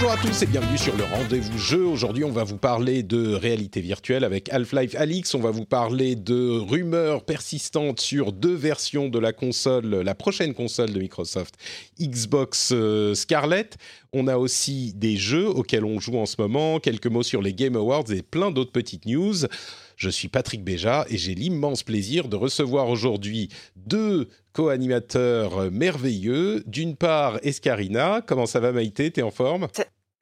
Bonjour à tous et bienvenue sur le rendez-vous jeu. Aujourd'hui, on va vous parler de réalité virtuelle avec Half-Life Alix. On va vous parler de rumeurs persistantes sur deux versions de la console, la prochaine console de Microsoft, Xbox euh, Scarlett. On a aussi des jeux auxquels on joue en ce moment, quelques mots sur les Game Awards et plein d'autres petites news. Je suis Patrick Béja et j'ai l'immense plaisir de recevoir aujourd'hui deux co-animateurs merveilleux. D'une part, Escarina. Comment ça va Maïté? T'es en forme?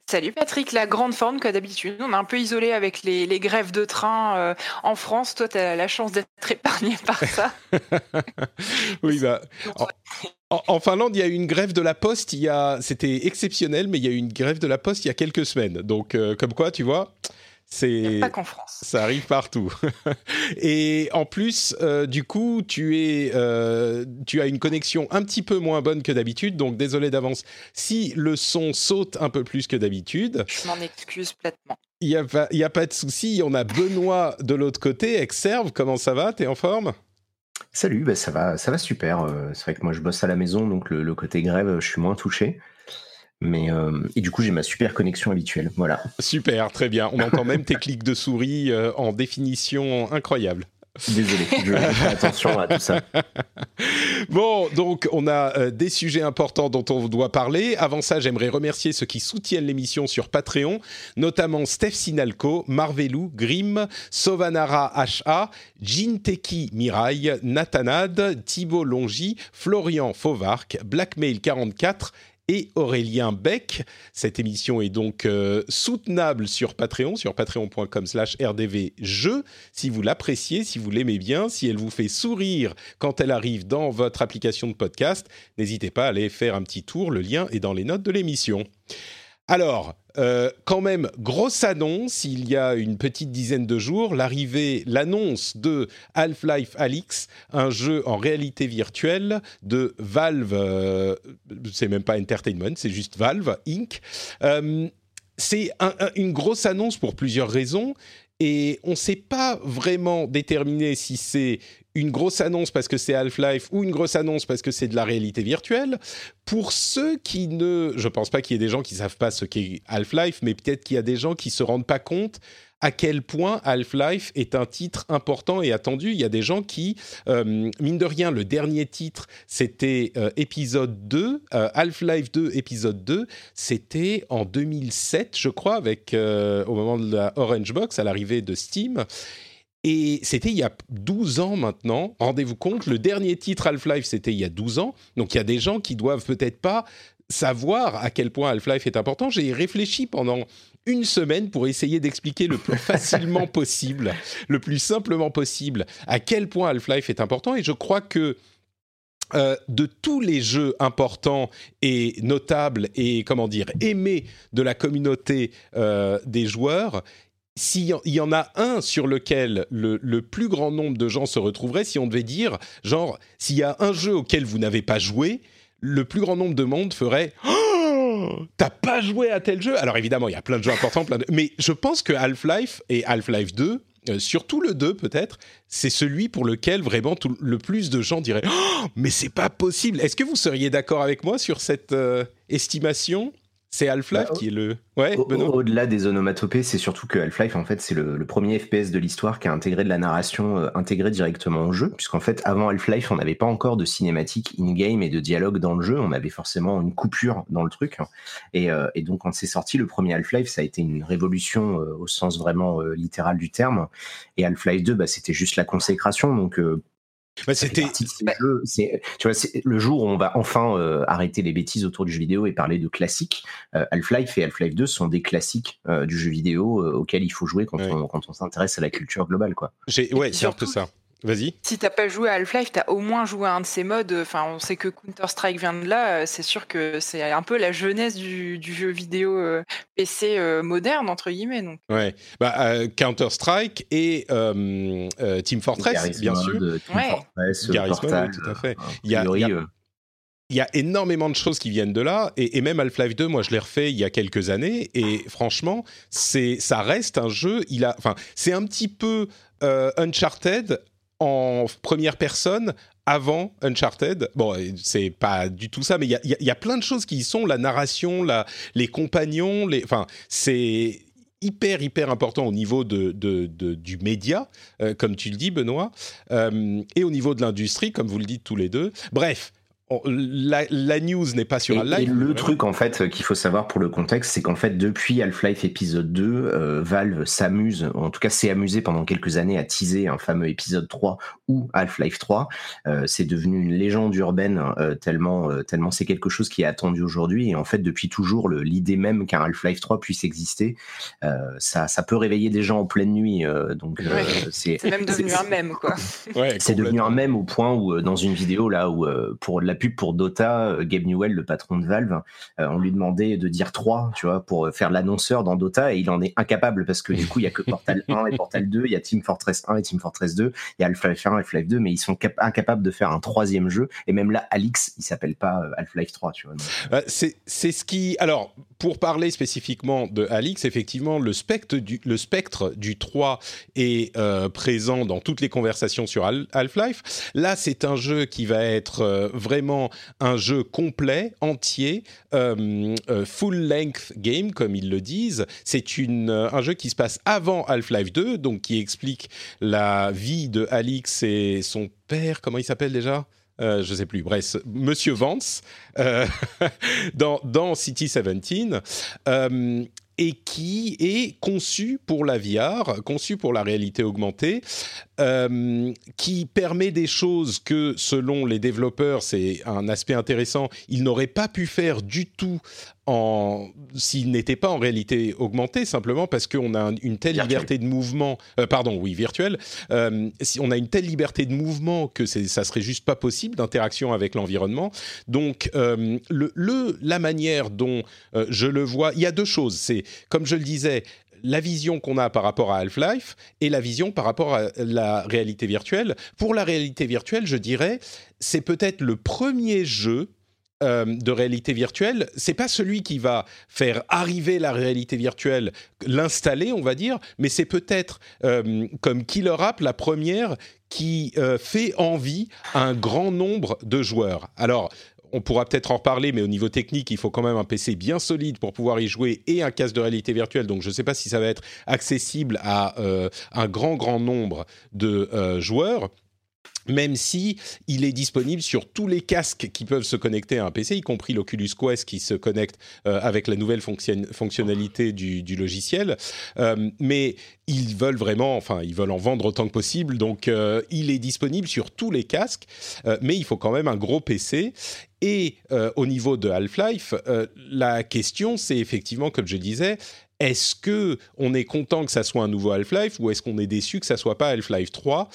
Salut Patrick, la grande forme que d'habitude. On est un peu isolé avec les, les grèves de train euh, en France. Toi, tu as la chance d'être épargné par ça. oui, bah. En, en, Finlande, il y a eu une grève de la poste. Il y a, c'était exceptionnel, mais il y a eu une grève de la poste il y a quelques semaines. Donc, euh, comme quoi, tu vois, c'est pas qu'en France. Ça arrive partout. Et en plus, euh, du coup, tu es, euh, tu as une connexion un petit peu moins bonne que d'habitude. Donc désolé d'avance si le son saute un peu plus que d'habitude. Je m'en excuse platement. Il n'y a, pas, a pas de souci. On a Benoît de l'autre côté. Exerve, comment ça va? T'es en forme? Salut, bah ça va, ça va super. Euh, c'est vrai que moi je bosse à la maison, donc le, le côté grève, je suis moins touché. Mais euh, et du coup, j'ai ma super connexion habituelle. Voilà. Super, très bien. On entend même tes clics de souris euh, en définition incroyable. Désolé, je attention à tout ça. Bon, donc on a euh, des sujets importants dont on doit parler. Avant ça, j'aimerais remercier ceux qui soutiennent l'émission sur Patreon, notamment Steph Sinalco, Marvelou, Grim, Sovanara HA, Jinteki Mirai, Nathanad, Thibault Longy, Florian Fauvarc, Blackmail44 et Aurélien Beck. Cette émission est donc euh, soutenable sur Patreon, sur patreon.com slash rdvjeux. Si vous l'appréciez, si vous l'aimez bien, si elle vous fait sourire quand elle arrive dans votre application de podcast, n'hésitez pas à aller faire un petit tour. Le lien est dans les notes de l'émission. Alors, euh, quand même, grosse annonce, il y a une petite dizaine de jours, l'arrivée, l'annonce de Half-Life Alix, un jeu en réalité virtuelle de Valve, euh, c'est même pas Entertainment, c'est juste Valve Inc. Euh, c'est un, un, une grosse annonce pour plusieurs raisons. Et on ne sait pas vraiment déterminer si c'est une grosse annonce parce que c'est Half-Life ou une grosse annonce parce que c'est de la réalité virtuelle. Pour ceux qui ne... Je pense pas qu'il y ait des gens qui savent pas ce qu'est Half-Life, mais peut-être qu'il y a des gens qui se rendent pas compte à quel point Half-Life est un titre important et attendu. Il y a des gens qui, euh, mine de rien, le dernier titre, c'était euh, épisode 2, euh, Half-Life 2, épisode 2, c'était en 2007, je crois, avec, au moment de la Orange Box, à l'arrivée de Steam. Et c'était il y a 12 ans maintenant. Rendez-vous compte, le dernier titre Half-Life, c'était il y a 12 ans. Donc il y a des gens qui doivent peut-être pas savoir à quel point Half-Life est important. J'ai réfléchi pendant une semaine pour essayer d'expliquer le plus facilement possible, le plus simplement possible, à quel point Half-Life est important. Et je crois que euh, de tous les jeux importants et notables et comment dire aimés de la communauté euh, des joueurs, s'il y en a un sur lequel le, plus grand nombre de gens se retrouveraient, si on devait dire, genre, s'il y a un jeu auquel vous n'avez pas joué, le plus grand nombre de monde ferait oh, T'as pas joué à tel jeu! Alors évidemment, il y a plein de jeux importants, plein de... mais je pense que Half-Life et Half-Life 2, euh, surtout le 2 peut-être, c'est celui pour lequel vraiment le plus de gens diraient oh, Mais c'est pas possible! Est-ce que vous seriez d'accord avec moi sur cette euh, estimation? C'est Half-Life bah, qui est le. Ouais, Au-delà au des onomatopées, c'est surtout que Half-Life, en fait, c'est le, le, premier FPS de l'histoire qui a intégré de la narration euh, intégrée directement au jeu. Puisqu'en fait, avant Half-Life, on n'avait pas encore de cinématique in-game et de dialogue dans le jeu. On avait forcément une coupure dans le truc. Et, euh, et donc, quand c'est sorti, le premier Half-Life, ça a été une révolution euh, au sens vraiment littéral du terme. Et Half-Life 2, bah, c'était juste la consécration. Donc, euh, Bah, c'était. Bah tu vois, le jour où on va enfin euh, arrêter les bêtises autour du jeu vidéo et parler de classiques. Euh, Half-Life et Half-Life 2 sont des classiques euh, du jeu vidéo auxquels il faut jouer quand on, quand on s'intéresse à la culture globale, quoi. Ouais, c'est un peu ça. Vas-y. Si t'as pas joué à Half-Life, t'as au moins joué à un de ces modes. Enfin, on sait que Counter-Strike vient de là. C'est sûr que c'est un peu la jeunesse du, jeu vidéo euh, PC euh, moderne entre guillemets. Donc. Ouais. Bah, euh, Counter-Strike et Team Fortress, bien sûr. Team Fortress, Portal, tout à fait. Il y a, il y a énormément de choses qui viennent de là, et, et même Half-Life 2, moi je l'ai refait il y a quelques années, et franchement, c'est ça reste un jeu. Il a, enfin, c'est un petit peu Uncharted en première personne avant Uncharted. Bon, c'est pas du tout ça, mais il y a, plein de choses qui y sont. La narration, la, les compagnons, les, enfin, c'est hyper hyper important au niveau de, du média, euh, comme tu le dis Benoît, euh, et au niveau de l'industrie, comme vous le dites tous les deux. Bref, la, news n'est pas sur et, Et le truc en fait qu'il faut savoir pour le contexte, c'est qu'en fait depuis Half-Life épisode 2, euh, Valve s'amuse, en tout cas s'est amusé pendant quelques années à teaser un fameux épisode 3 ou Half-Life 3. Euh, c'est devenu une légende urbaine euh, tellement tellement c'est quelque chose qui est attendu aujourd'hui et en fait depuis toujours l'idée même qu'un Half-Life 3 puisse exister, ça ça peut réveiller des gens en pleine nuit. donc c'est même devenu un mème quoi. c'est devenu un mème au point où dans une vidéo là où pour la pub pour Dota, euh, Gabe Newell, le patron de Valve, euh, on lui demandait de dire 3, tu vois, pour faire l'annonceur dans Dota, et il en est incapable parce que du coup, il y a que Portal 1 et Portal 2, il y a Team Fortress 1 et Team Fortress 2, il y a Half-Life 1 et Half-Life 2, mais ils sont incapables de faire un troisième jeu, et même là, Alix, il s'appelle pas euh, Half-Life 3, tu vois. c'est ce qui... Alors, pour parler spécifiquement de Alix, effectivement, le spectre du, le spectre du 3 est présent dans toutes les conversations sur Half-Life. Là, c'est un jeu qui va être vraiment un jeu complet, entier, euh, euh, full length game comme ils le disent. C'est euh, un jeu qui se passe avant Half-Life 2, donc qui explique la vie de Alix et son père. Comment il s'appelle déjà? Euh, je sais plus, bref, Monsieur Vance dans, dans City 17 et qui est conçu pour la VR, conçu pour la réalité augmentée, euh, qui permet des choses que, selon les développeurs, c'est un aspect intéressant, ils n'auraient pas pu faire du tout en s'il n'était pas en réalité augmenté, simplement parce qu'on a une telle liberté de mouvement, euh, pardon, oui, virtuel, euh, si on a une telle liberté de mouvement que ça serait juste pas possible d'interaction avec l'environnement. Donc, le, le, la manière dont je le vois, il y a deux choses. C'est comme je le disais, la vision qu'on a par rapport à Half-Life et la vision par rapport à la réalité virtuelle. Pour la réalité virtuelle, je dirais, c'est peut-être le premier jeu euh, de réalité virtuelle, c'est pas celui qui va faire arriver la réalité virtuelle, l'installer, on va dire, mais c'est peut-être euh, comme Killer App la première qui euh, fait envie à un grand nombre de joueurs. Alors, on pourra peut-être en reparler, mais au niveau technique, il faut quand même un PC bien solide pour pouvoir y jouer et un casque de réalité virtuelle. Donc je ne sais pas si ça va être accessible à un grand, grand nombre de joueurs même si il est disponible sur tous les casques qui peuvent se connecter à un PC, y compris l'Oculus Quest qui se connecte euh, avec la nouvelle fonctionnalité du, logiciel. Euh, mais ils veulent vraiment, enfin, ils veulent en vendre autant que possible, donc euh, il est disponible sur tous les casques, mais il faut quand même un gros PC. Et au niveau de Half-Life, la question, c'est effectivement, comme je disais, est-ce que on est content que ça soit un nouveau Half-Life ou est-ce qu'on est déçu que ça soit pas Half-Life 3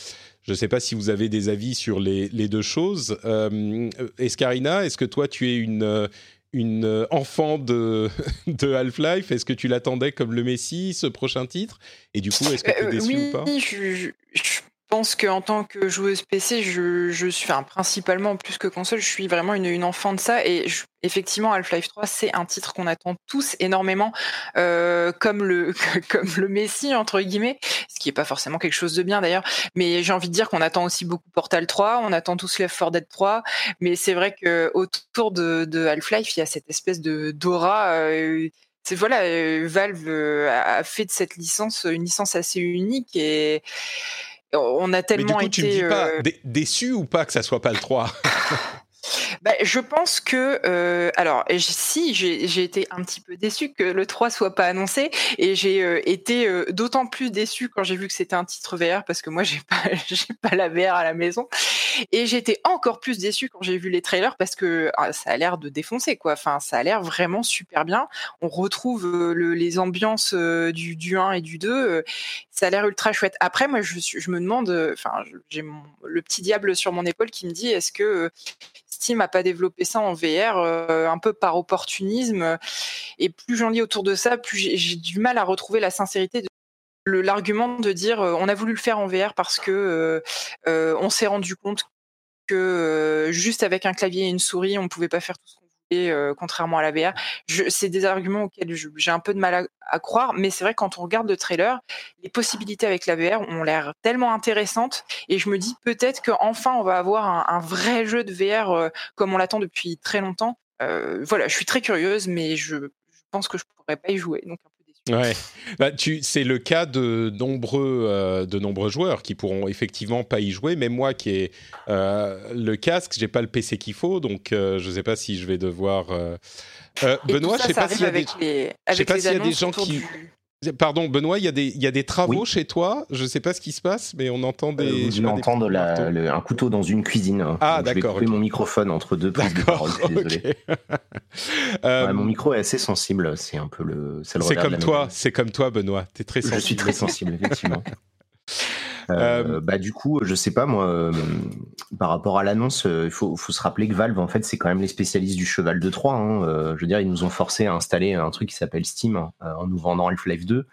je ne sais pas si vous avez des avis sur les, deux choses. Euh, Escarina, est-ce que toi, tu es une, une enfant de, de Half-Life? Est-ce que tu l'attendais comme le Messie, ce prochain titre? Et du coup, est-ce que tu es euh, déçu ou pas? je, je pense qu'en tant que joueuse PC, je, suis, principalement plus que console, je suis vraiment une, enfant de ça. Et effectivement, Half-Life 3, c'est un titre qu'on attend tous énormément, euh, comme le comme le Messi entre guillemets, ce qui est pas forcément quelque chose de bien d'ailleurs. Mais j'ai envie de dire qu'on attend aussi beaucoup Portal 3, on attend tous Left 4 Dead 3. Mais c'est vrai que autour de, Half-Life, il y a cette espèce de d'aura. Euh, voilà, euh, Valve a fait de cette licence une licence assez unique et on a tellement Mais du coup, été. Tu me dis pas euh, déçu ou pas que ça soit pas le 3 bah, je pense que, euh, alors, si j'ai été un petit peu déçu que le 3 soit pas annoncé, et j'ai euh, été d'autant plus déçu quand j'ai vu que c'était un titre VR parce que moi j'ai pas j'ai pas la VR à la maison, Et j'étais encore plus déçue quand j'ai vu les trailers parce que ah, ça a l'air de défoncer, quoi. Enfin, ça a l'air vraiment super bien. On retrouve les ambiances du, du 1 et du 2. Euh, ça a l'air ultra chouette. Après, moi, je, je me demande, enfin, j'ai le petit diable sur mon épaule qui me dit, est-ce que Steam n'a pas développé ça en VR un peu par opportunisme? Et plus j'en lis autour de ça, plus j'ai du mal à retrouver la sincérité de l'argument de dire on a voulu le faire en VR parce que on s'est rendu compte que juste avec un clavier et une souris, on ne pouvait pas faire tout ce contrairement à la VR. C'est des arguments auxquels j'ai un peu de mal à, croire, mais c'est vrai quand on regarde le trailer, les possibilités avec la VR ont l'air tellement intéressantes, et je me dis peut-être qu'enfin on va avoir un, vrai jeu de VR comme on l'attend depuis très longtemps. voilà, je suis très curieuse, mais je, pense que je pourrais pas y jouer. Donc Ouais, bah, tu, c'est le cas de nombreux, euh, de nombreux joueurs qui pourront effectivement pas y jouer. Même moi qui ai euh, le casque, j'ai pas le PC qu'il faut, donc euh, je sais pas si je vais devoir. Benoît, je sais pas s'il y a des, je sais pas s'il y a des gens qui. Pardon, Benoît, il y a des, il y a des travaux chez toi? Je ne sais pas ce qui se passe, mais on entend des. Euh, je un couteau dans une cuisine. Ah, d'accord. Je vais mon microphone entre deux prises de parole. Désolé. Euh, mon micro est assez sensible. C'est un peu le. C'est comme toi. C'est comme toi, Benoît. es très sensible. Je suis très sensible, effectivement. Euh, bah, du coup, je sais pas moi, euh, par rapport à l'annonce, euh, il faut, faut, se rappeler que Valve, en fait, c'est quand même les spécialistes du cheval de Troie. Hein. je veux dire, ils nous ont forcé à installer un truc qui s'appelle Steam en nous vendant Half-Life 2.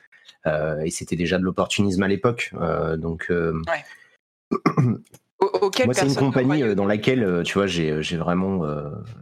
et c'était déjà de l'opportunisme à l'époque. donc. Moi, c'est une compagnie dans laquelle, tu vois, j'ai vraiment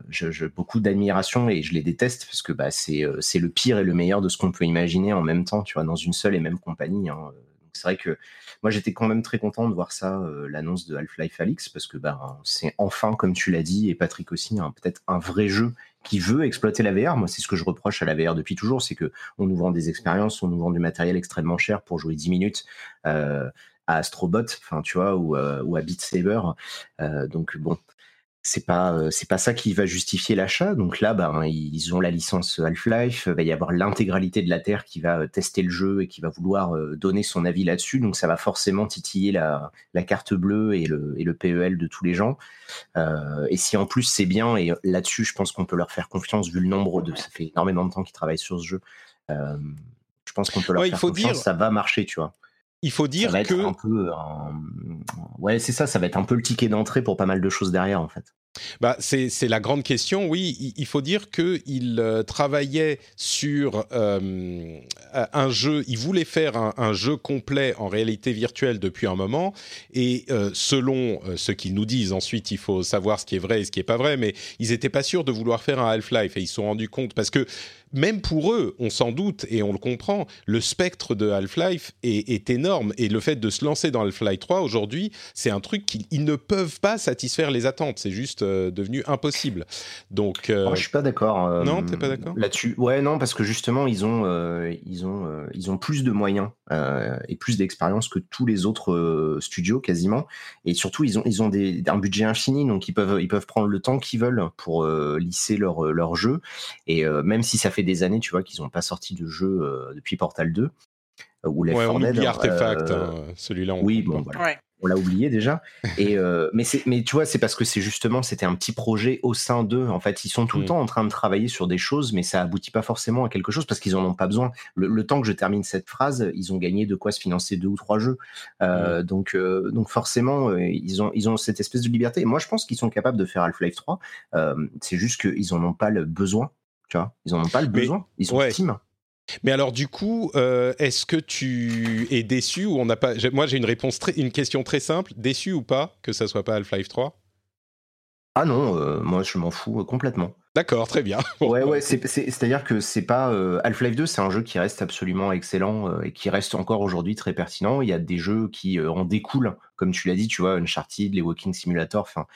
je, beaucoup d'admiration et je les déteste parce que bah, c'est le pire et le meilleur de ce qu'on peut imaginer en même temps, tu vois, dans une seule et même compagnie. Hein. C'est vrai que moi, j'étais quand même très content de voir ça, euh, l'annonce de Half-Life Alix, parce que bah, c'est enfin, comme tu l'as dit, et Patrick aussi, peut-être un vrai jeu qui veut exploiter la VR. Moi, c'est ce que je reproche à la VR depuis toujours, c'est que on nous vend des expériences, on nous vend du matériel extrêmement cher pour jouer 10 minutes. Euh, à Astrobot, tu vois, ou, euh, ou à Beat Saber. donc bon, c'est pas euh, c'est pas ça qui va justifier l'achat. Donc là, ben, ils ont la licence Half-Life. Il va y avoir l'intégralité de la Terre qui va euh, tester le jeu et qui va vouloir euh, donner son avis là-dessus. Donc ça va forcément titiller la, la carte bleue et le, et le PEL de tous les gens. et si en plus c'est bien, et là-dessus, je pense qu'on peut leur faire confiance vu le nombre de. Ça fait énormément de temps qu'ils travaillent sur ce jeu. je pense qu'on peut leur faire confiance. Dire... Ça va marcher, tu vois. Il faut dire ça va que. Un peu, Ouais, c'est ça, ça va être un peu le ticket d'entrée pour pas mal de choses derrière, en fait. Bah, c'est la grande question, oui. Il, faut dire qu'il euh, travaillait sur euh, un jeu, il voulait faire un, jeu complet en réalité virtuelle depuis un moment, et euh, selon ce qu'ils nous disent, ensuite il faut savoir ce qui est vrai et ce qui n'est pas vrai, mais ils n'étaient pas sûrs de vouloir faire un Half-Life, et ils se sont rendus compte, parce que même pour eux, on s'en doute et on le comprend, le spectre de Half-Life est, énorme, et le fait de se lancer dans Half-Life 3 aujourd'hui, c'est un truc qu'ils ne peuvent pas satisfaire les attentes, c'est juste euh, devenu impossible. Donc, euh... je suis pas d'accord. Euh, non, t'es pas d'accord là-dessus. Ouais, non, parce que justement, ils ont, euh, ils ont, ils ont plus de moyens et plus d'expérience que tous les autres studios quasiment. Et surtout, ils ont, ils ont des, un budget infini, donc ils peuvent, ils peuvent prendre le temps qu'ils veulent pour lisser leur, leur jeu. Et même si ça fait des années, tu vois, qu'ils n'ont pas sorti de jeu depuis Portal 2 ou les ouais, on oublie Artefact, hein, celui-là. Oui, bon, voilà on l'a oublié déjà. Et euh, mais c'est mais tu vois, c'est parce que c'est justement c'était un petit projet au sein d'eux. En fait, ils sont tout le mm. temps en train de travailler sur des choses, mais ça aboutit pas forcément à quelque chose parce qu'ils en ont pas besoin. Le, temps que je termine cette phrase, ils ont gagné de quoi se financer deux ou trois jeux. Euh. Donc euh, donc forcément, ils ont ils ont cette espèce de liberté. Et moi, je pense qu'ils sont capables de faire Half-Life 3. c'est juste qu'ils en ont pas le besoin. Tu vois, ils en ont pas le besoin. Ils sont ouais. team. Mais alors du coup, euh, est-ce que tu es déçu ou on n'a pas Moi, j'ai une réponse, une question très simple. Déçu ou pas que ça soit pas Half-Life 3 Ah non, euh, moi je m'en fous euh, complètement. D'accord, très bien. ouais, ouais, c'est-à-dire que c'est pas Half-Life 2, c'est un jeu qui reste absolument excellent et qui reste encore aujourd'hui très pertinent. Il y a des jeux qui en découlent, comme tu l'as dit, tu vois, Uncharted, les Walking Simulator. Enfin,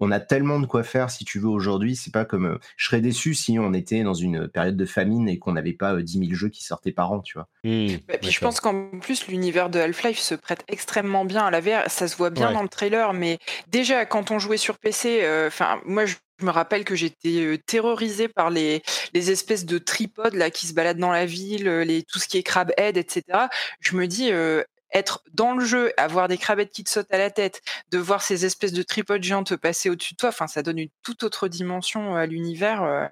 on a tellement de quoi faire si tu veux aujourd'hui. C'est pas comme. je serais déçu si on était dans une période de famine et qu'on n'avait pas 10 000 jeux qui sortaient par an, tu vois. Mmh, puis je pense qu'en plus, l'univers de Half-Life se prête extrêmement bien à la VR. Ça se voit bien dans le trailer, mais déjà, quand on jouait sur PC, enfin, moi, je je me rappelle que j'étais terrorisée par les, les espèces de tripodes là qui se baladent dans la ville, les, tout ce qui est crab head, etc. Je me dis, être dans le jeu, avoir des crabettes qui te sautent à la tête, de voir ces espèces de tripodes géants te passer au-dessus de toi, enfin, ça donne une toute autre dimension à l'univers.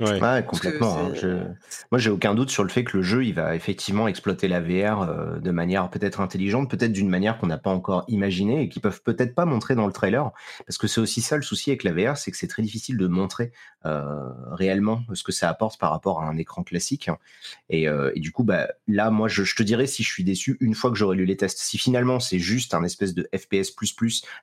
Ouais, complètement. Hein. Moi, j'ai aucun doute sur le fait que le jeu, il va effectivement exploiter la VR euh, de manière peut-être intelligente, peut-être d'une manière qu'on n'a pas encore imaginée et qui peuvent peut-être pas montrer dans le trailer. Parce que c'est aussi ça le souci avec la VR, c'est que c'est très difficile de montrer euh, réellement ce que ça apporte par rapport à un écran classique. Et, euh, et du coup, bah, là, moi, je, je, te dirais si je suis déçu une fois que j'aurai lu les tests. Si finalement c'est juste un espèce de FPS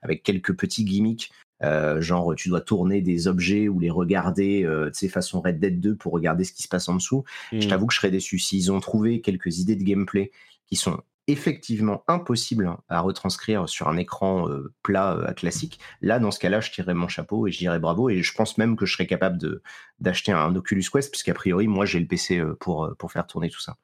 avec quelques petits gimmicks euh, genre, tu dois tourner des objets ou les regarder, euh, tu sais, façon Red Dead 2 pour regarder ce qui se passe en dessous. Je hmm. t'avoue que je serais déçu. S'ils ont trouvé quelques idées de gameplay qui sont effectivement impossibles à retranscrire sur un écran euh, plat classique, là, dans ce cas-là, je tirerais mon chapeau et je dirais bravo. Et je pense même que je serais capable d'acheter un Oculus Quest, puisqu'a priori, moi, j'ai le PC pour, pour faire tourner tout ça.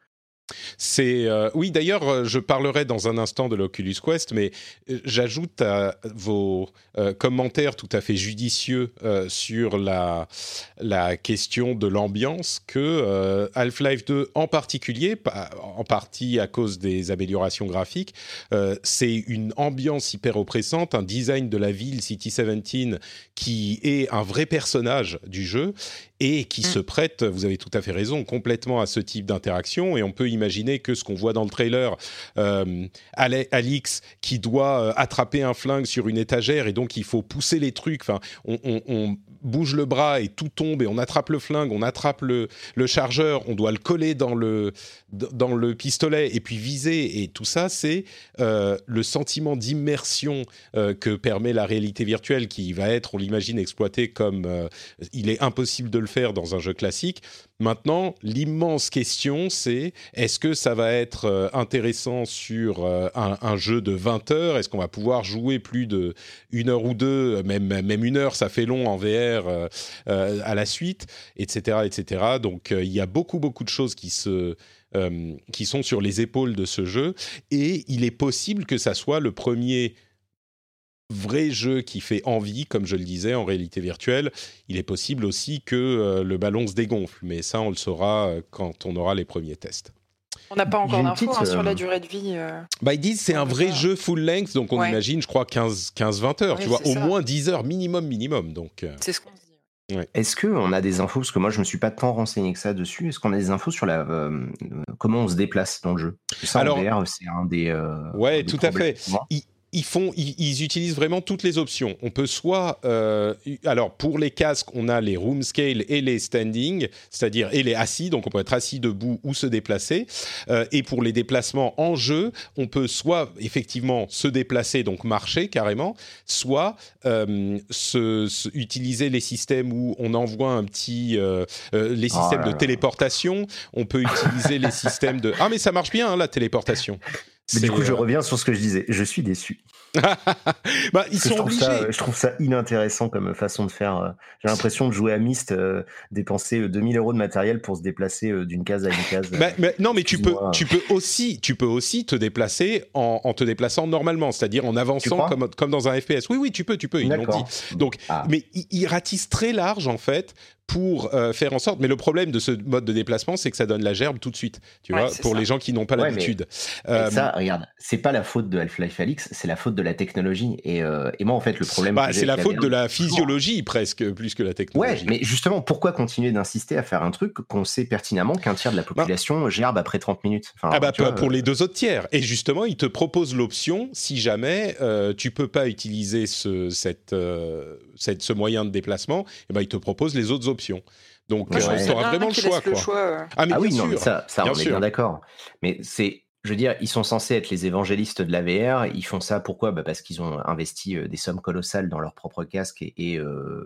C'est euh, oui d'ailleurs euh, je parlerai dans un instant de l'Oculus Quest mais euh, j'ajoute à vos commentaires tout à fait judicieux sur la la question de l'ambiance que Half-Life 2 en particulier en partie à cause des améliorations graphiques c'est une ambiance hyper oppressante un design de la ville City 17 qui est un vrai personnage du jeu et qui mm. se prête, vous avez tout à fait raison, complètement à ce type d'interaction. Et on peut imaginer que ce qu'on voit dans le trailer, euh, Alix qui doit euh, attraper un flingue sur une étagère et donc il faut pousser les trucs. Enfin, on, bouge le bras et tout tombe et on attrape le flingue, on attrape le, le chargeur, on doit le coller dans le, dans le pistolet et puis viser. Et tout ça, c'est euh, le sentiment d'immersion euh, que permet la réalité virtuelle qui va être, on l'imagine, exploité comme il est impossible de le faire dans un jeu classique. Maintenant, l'immense question, c'est est-ce que ça va être euh, intéressant sur euh, un, jeu de 20 heures? Est-ce qu'on va pouvoir jouer plus de une heure ou deux, même même une heure, ça fait long en VR euh, à la suite, etc., etc. Donc, il y a beaucoup beaucoup de choses qui se qui sont sur les épaules de ce jeu, et il est possible que ça soit le premier vrai jeu qui fait envie, comme je le disais, en réalité virtuelle, il est possible aussi que euh, le ballon se dégonfle. Mais ça, on le saura euh, quand on aura les premiers tests. On n'a pas encore d'infos hein, sur la euh, durée de vie. Bah, ils disent c'est un vrai jeu full length, donc on imagine, je crois, 15-20 heures. tu vois, au moins 10 heures minimum, minimum. Donc, C'est ce qu'on dit. Est-ce qu'on a des infos, parce que moi je me suis pas tant renseigné que ça dessus, est-ce qu'on a des infos sur la, comment on se déplace dans le jeu? Ça, Alors, c'est un des. ouais, tout à fait ils font, ils, utilisent vraiment toutes les options. On peut soit, euh, alors pour les casques, on a les room scale et les standing, c'est-à-dire et les assis, donc on peut être assis debout ou se déplacer. Euh, et pour les déplacements en jeu, on peut soit effectivement se déplacer, donc marcher carrément, soit euh, se, utiliser les systèmes où on envoie un petit, les oh systèmes de téléportation. On peut utiliser les systèmes de, ah mais ça marche bien hein, la téléportation. Mais du coup, je euh, reviens sur ce que je disais. Je suis déçu. bah, ils sont je obligés. Ça, je trouve ça inintéressant comme façon de faire. Euh. J'ai l'impression de jouer à Myst, euh, dépenser 2000 euros de matériel pour se déplacer d'une case à une case. Bah, non, mais tu peux, tu peux aussi, tu peux aussi te déplacer en, te déplaçant normalement, c'est-à-dire en avançant comme, comme dans un FPS. Oui, oui, tu peux, tu peux. Ils l'ont dit. Donc, ah. mais ils ratissent très large en fait pour euh, faire en sorte. Mais le problème de ce mode de déplacement, c'est que ça donne la gerbe tout de suite, tu vois, pour les gens qui n'ont pas l'habitude. Euh, ça, regarde, c'est pas la faute de Half-Life Alix, c'est la faute de la technologie. Et, euh, et, moi, en fait, le problème. Bah, c'est la faute de la physiologie presque, plus que la technologie. Ouais, mais justement, pourquoi continuer d'insister à faire un truc qu'on sait pertinemment qu'un tiers de la bah. population gerbe après 30 minutes? Ah bah pour les deux autres tiers. Et justement, ils te proposent l'option si jamais tu peux pas utiliser ce, cette, cette, ce moyen de déplacement, et eh ben, ils te proposent les autres options donc, euh, tu auras vraiment le choix, quoi. Euh. Ah, mais ah oui, non, ça, ça on est bien d'accord. Mais c'est, je veux dire, ils sont censés être les évangélistes de la VR. Ils font ça pourquoi? Bah Parce qu'ils ont investi euh, des sommes colossales dans leur propre casque. Et,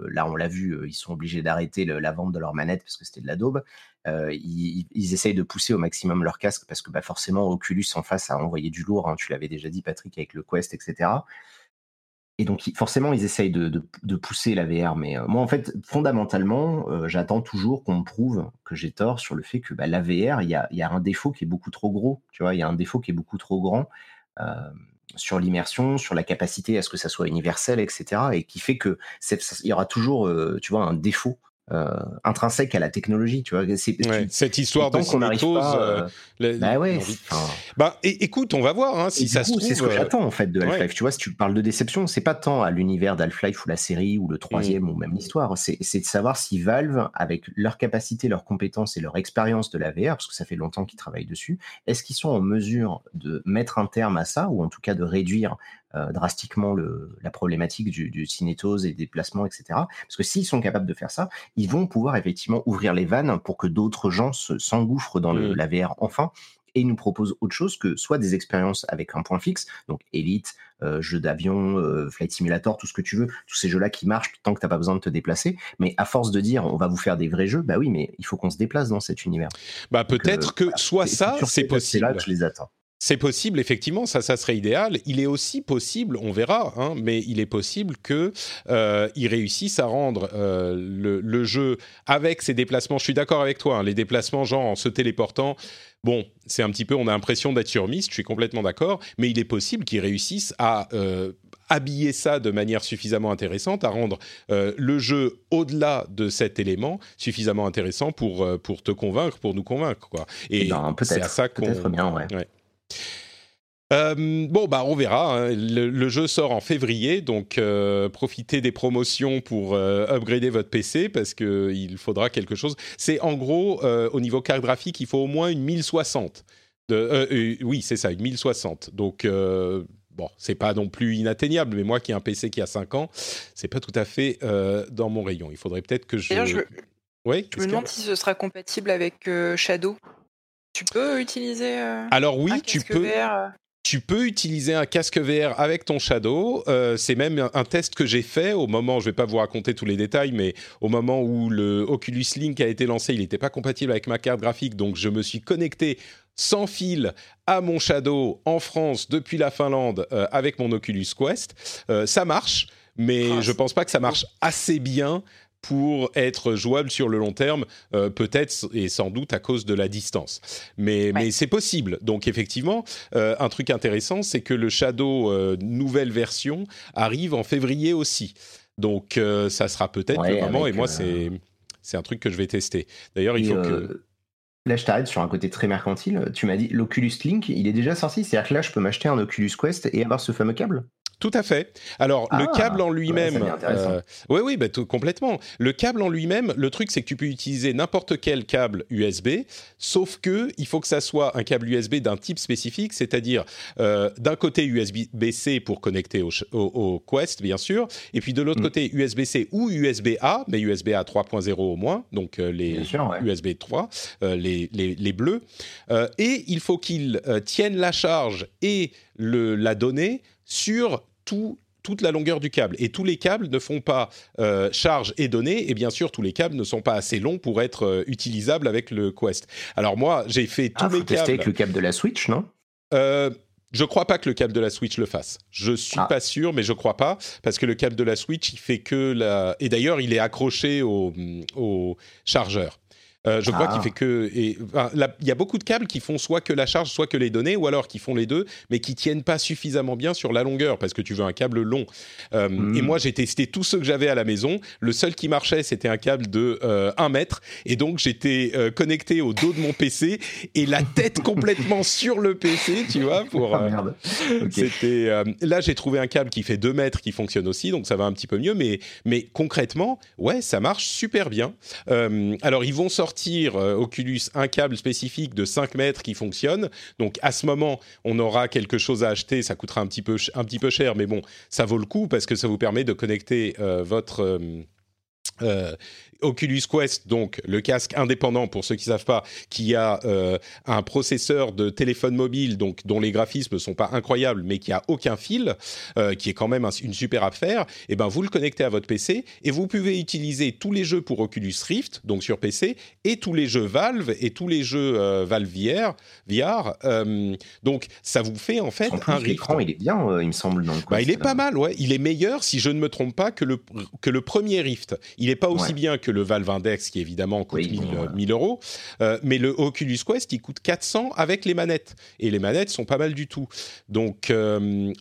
là, on l'a vu, ils sont obligés d'arrêter la vente de leur manette parce que c'était de la daube. ils, ils, essayent de pousser au maximum leur casque parce que bah, forcément, Oculus en face a envoyé du lourd. Hein. tu l'avais déjà dit, Patrick, avec le Quest, etc. Et donc, forcément, ils essayent de, pousser la VR. Mais euh, moi, en fait, fondamentalement, euh, j'attends toujours qu'on me prouve que j'ai tort sur le fait que bah, la il y a, un défaut qui est beaucoup trop gros. Tu vois, il y a un défaut qui est beaucoup trop grand euh, sur l'immersion, sur la capacité à ce que ça soit universel, etc. Et qui fait que il y aura toujours, tu vois, un défaut euh, intrinsèque à la technologie, tu vois. cette histoire de cinétose. Euh, euh, bah ouais. Bah, écoute, on va voir hein, si ça se trouve. C'est ce que j'attends en fait de Half-Life. Tu vois, si tu parles de déception, c'est pas tant à l'univers d'Half-Life ou la série ou le troisième mm. ou même l'histoire. C'est de savoir si Valve, avec leur capacité, leurs compétences et leur expérience de la VR, parce que ça fait longtemps qu'ils travaillent dessus, est-ce qu'ils sont en mesure de mettre un terme à ça ou en tout cas de réduire euh, drastiquement le, la problématique du, du cinétose et des placements, etc. Parce que s'ils sont capables de faire ça, ils vont pouvoir effectivement ouvrir les vannes pour que d'autres gens s'engouffrent dans le, mmh. la VR enfin et nous proposent autre chose que soit des expériences avec un point fixe, donc Elite, euh, jeu d'avion, euh, Flight Simulator, tout ce que tu veux, tous ces jeux-là qui marchent tant que tu n'as pas besoin de te déplacer. Mais à force de dire on va vous faire des vrais jeux, bah oui, mais il faut qu'on se déplace dans cet univers. Bah peut-être que soit ça, c'est possible. C'est là que je les attends. C'est possible, effectivement, ça, ça serait idéal. Il est aussi possible, on verra, hein, mais il est possible qu'ils euh, réussissent à rendre euh, le, jeu avec ses déplacements. Je suis d'accord avec toi, hein, les déplacements, genre en se téléportant. Bon, c'est un petit peu, on a l'impression d'être sur Myst, je suis complètement d'accord, mais il est possible qu'ils réussissent à euh, habiller ça de manière suffisamment intéressante, à rendre le jeu au-delà de cet élément suffisamment intéressant pour, pour te convaincre, pour nous convaincre. Quoi. Et, eh ben, c'est à ça qu'on. Peut-être bien, ouais. Euh, bon, bah, on verra. Hein. Le, jeu sort en février, donc euh, profitez des promotions pour euh, upgrader votre PC parce qu'il faudra quelque chose. C'est en gros, au niveau carte graphique, il faut au moins une 1060. De, oui, c'est ça, une 1060. Donc, bon, c'est pas non plus inatteignable, mais moi qui ai un PC qui a 5 ans, c'est pas tout à fait dans mon rayon. Il faudrait peut-être que je. je... Oui, je me demande si ce sera compatible avec Shadow. Tu peux utiliser. Alors oui, tu peux tu peux utiliser un casque VR avec ton Shadow. Euh, c'est même un test que j'ai fait au moment, je ne vais pas vous raconter tous les détails, mais au moment où le Oculus Link a été lancé, il n'était pas compatible avec ma carte graphique, donc je me suis connecté sans fil à mon Shadow en France depuis la Finlande euh, avec mon Oculus Quest. Euh, ça marche, mais je ah, je pense pas que ça marche assez bien pour être jouable sur le long terme, euh, peut-être et sans doute à cause de la distance. Mais, mais c'est possible. Donc effectivement, euh, un truc intéressant, c'est que le Shadow euh, nouvelle version arrive en février aussi. Donc ça sera peut-être le moment. Et moi, c'est c'est un truc que je vais tester. D'ailleurs, il faut que Là, je t'arrête sur un côté très mercantile. Tu m'as dit l'Oculus Link, il est déjà sorti. C'est-à-dire que là, je peux m'acheter un Oculus Quest et avoir ce fameux câble? Tout à fait. Alors, le ah, câble en lui-même. Euh, oui, oui, bah, complètement. Le câble en lui-même, le truc, c'est que tu peux utiliser n'importe quel câble USB, sauf que il faut que ça soit un câble USB d'un type spécifique, c'est-à-dire euh, d'un côté USB-C pour connecter au, Quest, bien sûr, et puis de l'autre mm. côté USB-C ou USB-A, mais USB-A 3.0 au moins, donc euh, les USB 3, les, les, les, bleus. et il faut qu'ils tiennent la charge et le, la donnée sur toute la longueur du câble. Et tous les câbles ne font pas euh, charge et données, et bien sûr, tous les câbles ne sont pas assez longs pour être euh, utilisables avec le Quest. Alors moi, j'ai fait tous ah, mes câbles... avec le câble de la Switch, non? Euh, je crois pas que le câble de la Switch le fasse. Je suis ah. pas sûr, mais je crois pas parce que le câble de la Switch, il fait que la. Et d'ailleurs, il est accroché au, au chargeur. Euh, je crois qu'il ah. fait que. Il y a beaucoup de câbles qui font soit que la charge, soit que les données, ou alors qui font les deux, mais qui tiennent pas suffisamment bien sur la longueur, parce que tu veux un câble long. Euh, et hmm. moi, j'ai testé tous ceux que j'avais à la maison. Le seul qui marchait, c'était un câble de 1 euh, mètre. Et donc, j'étais connecté au dos de mon PC et la tête complètement sur le PC, tu vois. Pour, ah, merde. C'était. là, j'ai trouvé un câble qui fait 2 mètres qui fonctionne aussi, donc ça va un petit peu mieux. Mais, mais concrètement, ouais, ça marche super bien. alors, ils vont sortir euh, Oculus un câble spécifique de 5 mètres qui fonctionne. Donc à ce moment, on aura quelque chose à acheter. Ça coûtera un petit peu, un petit peu cher, mais bon, ça vaut le coup parce que ça vous permet de connecter euh, votre euh, Oculus Quest, donc le casque indépendant pour ceux qui ne savent pas, qui a euh, un processeur de téléphone mobile, donc dont les graphismes ne sont pas incroyables, mais qui a aucun fil, euh, qui est quand même une super affaire, et eh ben vous le connectez à votre PC et vous pouvez utiliser tous les jeux pour Oculus Rift, donc sur PC, et tous les jeux Valve et tous les jeux euh, Valve VR. VR donc ça vous fait en fait un L'écran, il est bien, il me semble. bah, il est pas mal, ouais. Il est meilleur, si je ne me trompe pas, que le, que le premier Rift. Il n'est pas aussi bien que le Valve Index qui évidemment coûte 1000, euros. mais le Oculus Quest, il coûte 400 avec les manettes. Et les manettes sont pas mal du tout. Donc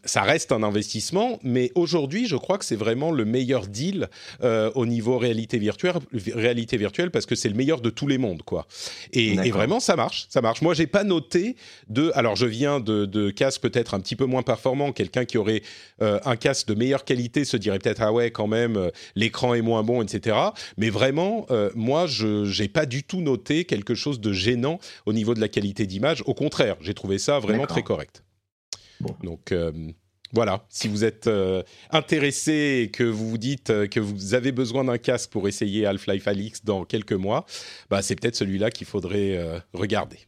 ça reste un investissement, mais aujourd'hui, je crois que c'est vraiment le meilleur deal au niveau réalité virtuelle, réalité virtuelle parce que c'est le meilleur de tous les mondes, quoi. Et, vraiment, ça marche, ça marche. Moi, j'ai pas noté de. Alors, je viens de, de casques peut-être un petit peu moins performants. Quelqu'un qui aurait un casque de meilleure qualité se dirait peut-être ah ouais, quand même, l'écran est moins bon, etc. Mais vraiment, moi, je n'ai pas du tout noté quelque chose de gênant au niveau de la qualité d'image. Au contraire, j'ai trouvé ça vraiment très correct. Donc voilà, si vous êtes euh, intéressé et que vous vous dites euh, que vous avez besoin d'un casque pour essayer Half-Life Alix dans quelques mois, bah, c'est peut-être celui-là qu'il faudrait euh, regarder.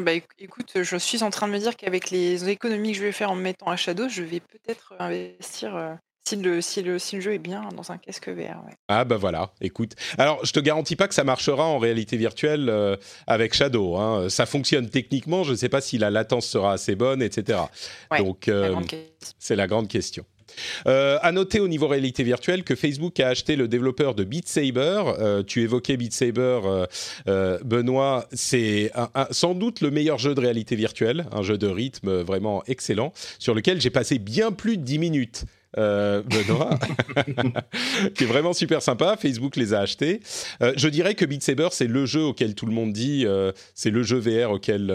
Bah, écoute, je suis en train de me dire qu'avec les économies que je vais faire en me mettant à Shadow, je vais peut-être investir si le, si, le, si le jeu est bien dans un casque VR. Ah bah voilà, écoute. Alors je te garantis pas que ça marchera en réalité virtuelle euh, avec Shadow. Hein. Ça fonctionne techniquement, je ne sais pas si la latence sera assez bonne, etc. Donc euh, c'est la grande question. Euh, à noter au niveau réalité virtuelle que Facebook a acheté le développeur de Beat Saber. Euh, tu évoquais Beat Saber, Benoît. C'est sans doute le meilleur jeu de réalité virtuelle, un jeu de rythme vraiment excellent, sur lequel j'ai passé bien plus de 10 minutes euh, Benoît, qui est vraiment super sympa. Facebook les a achetés. Euh, je dirais que Beat Saber, c'est le jeu auquel tout le monde dit, euh, c'est le jeu VR auquel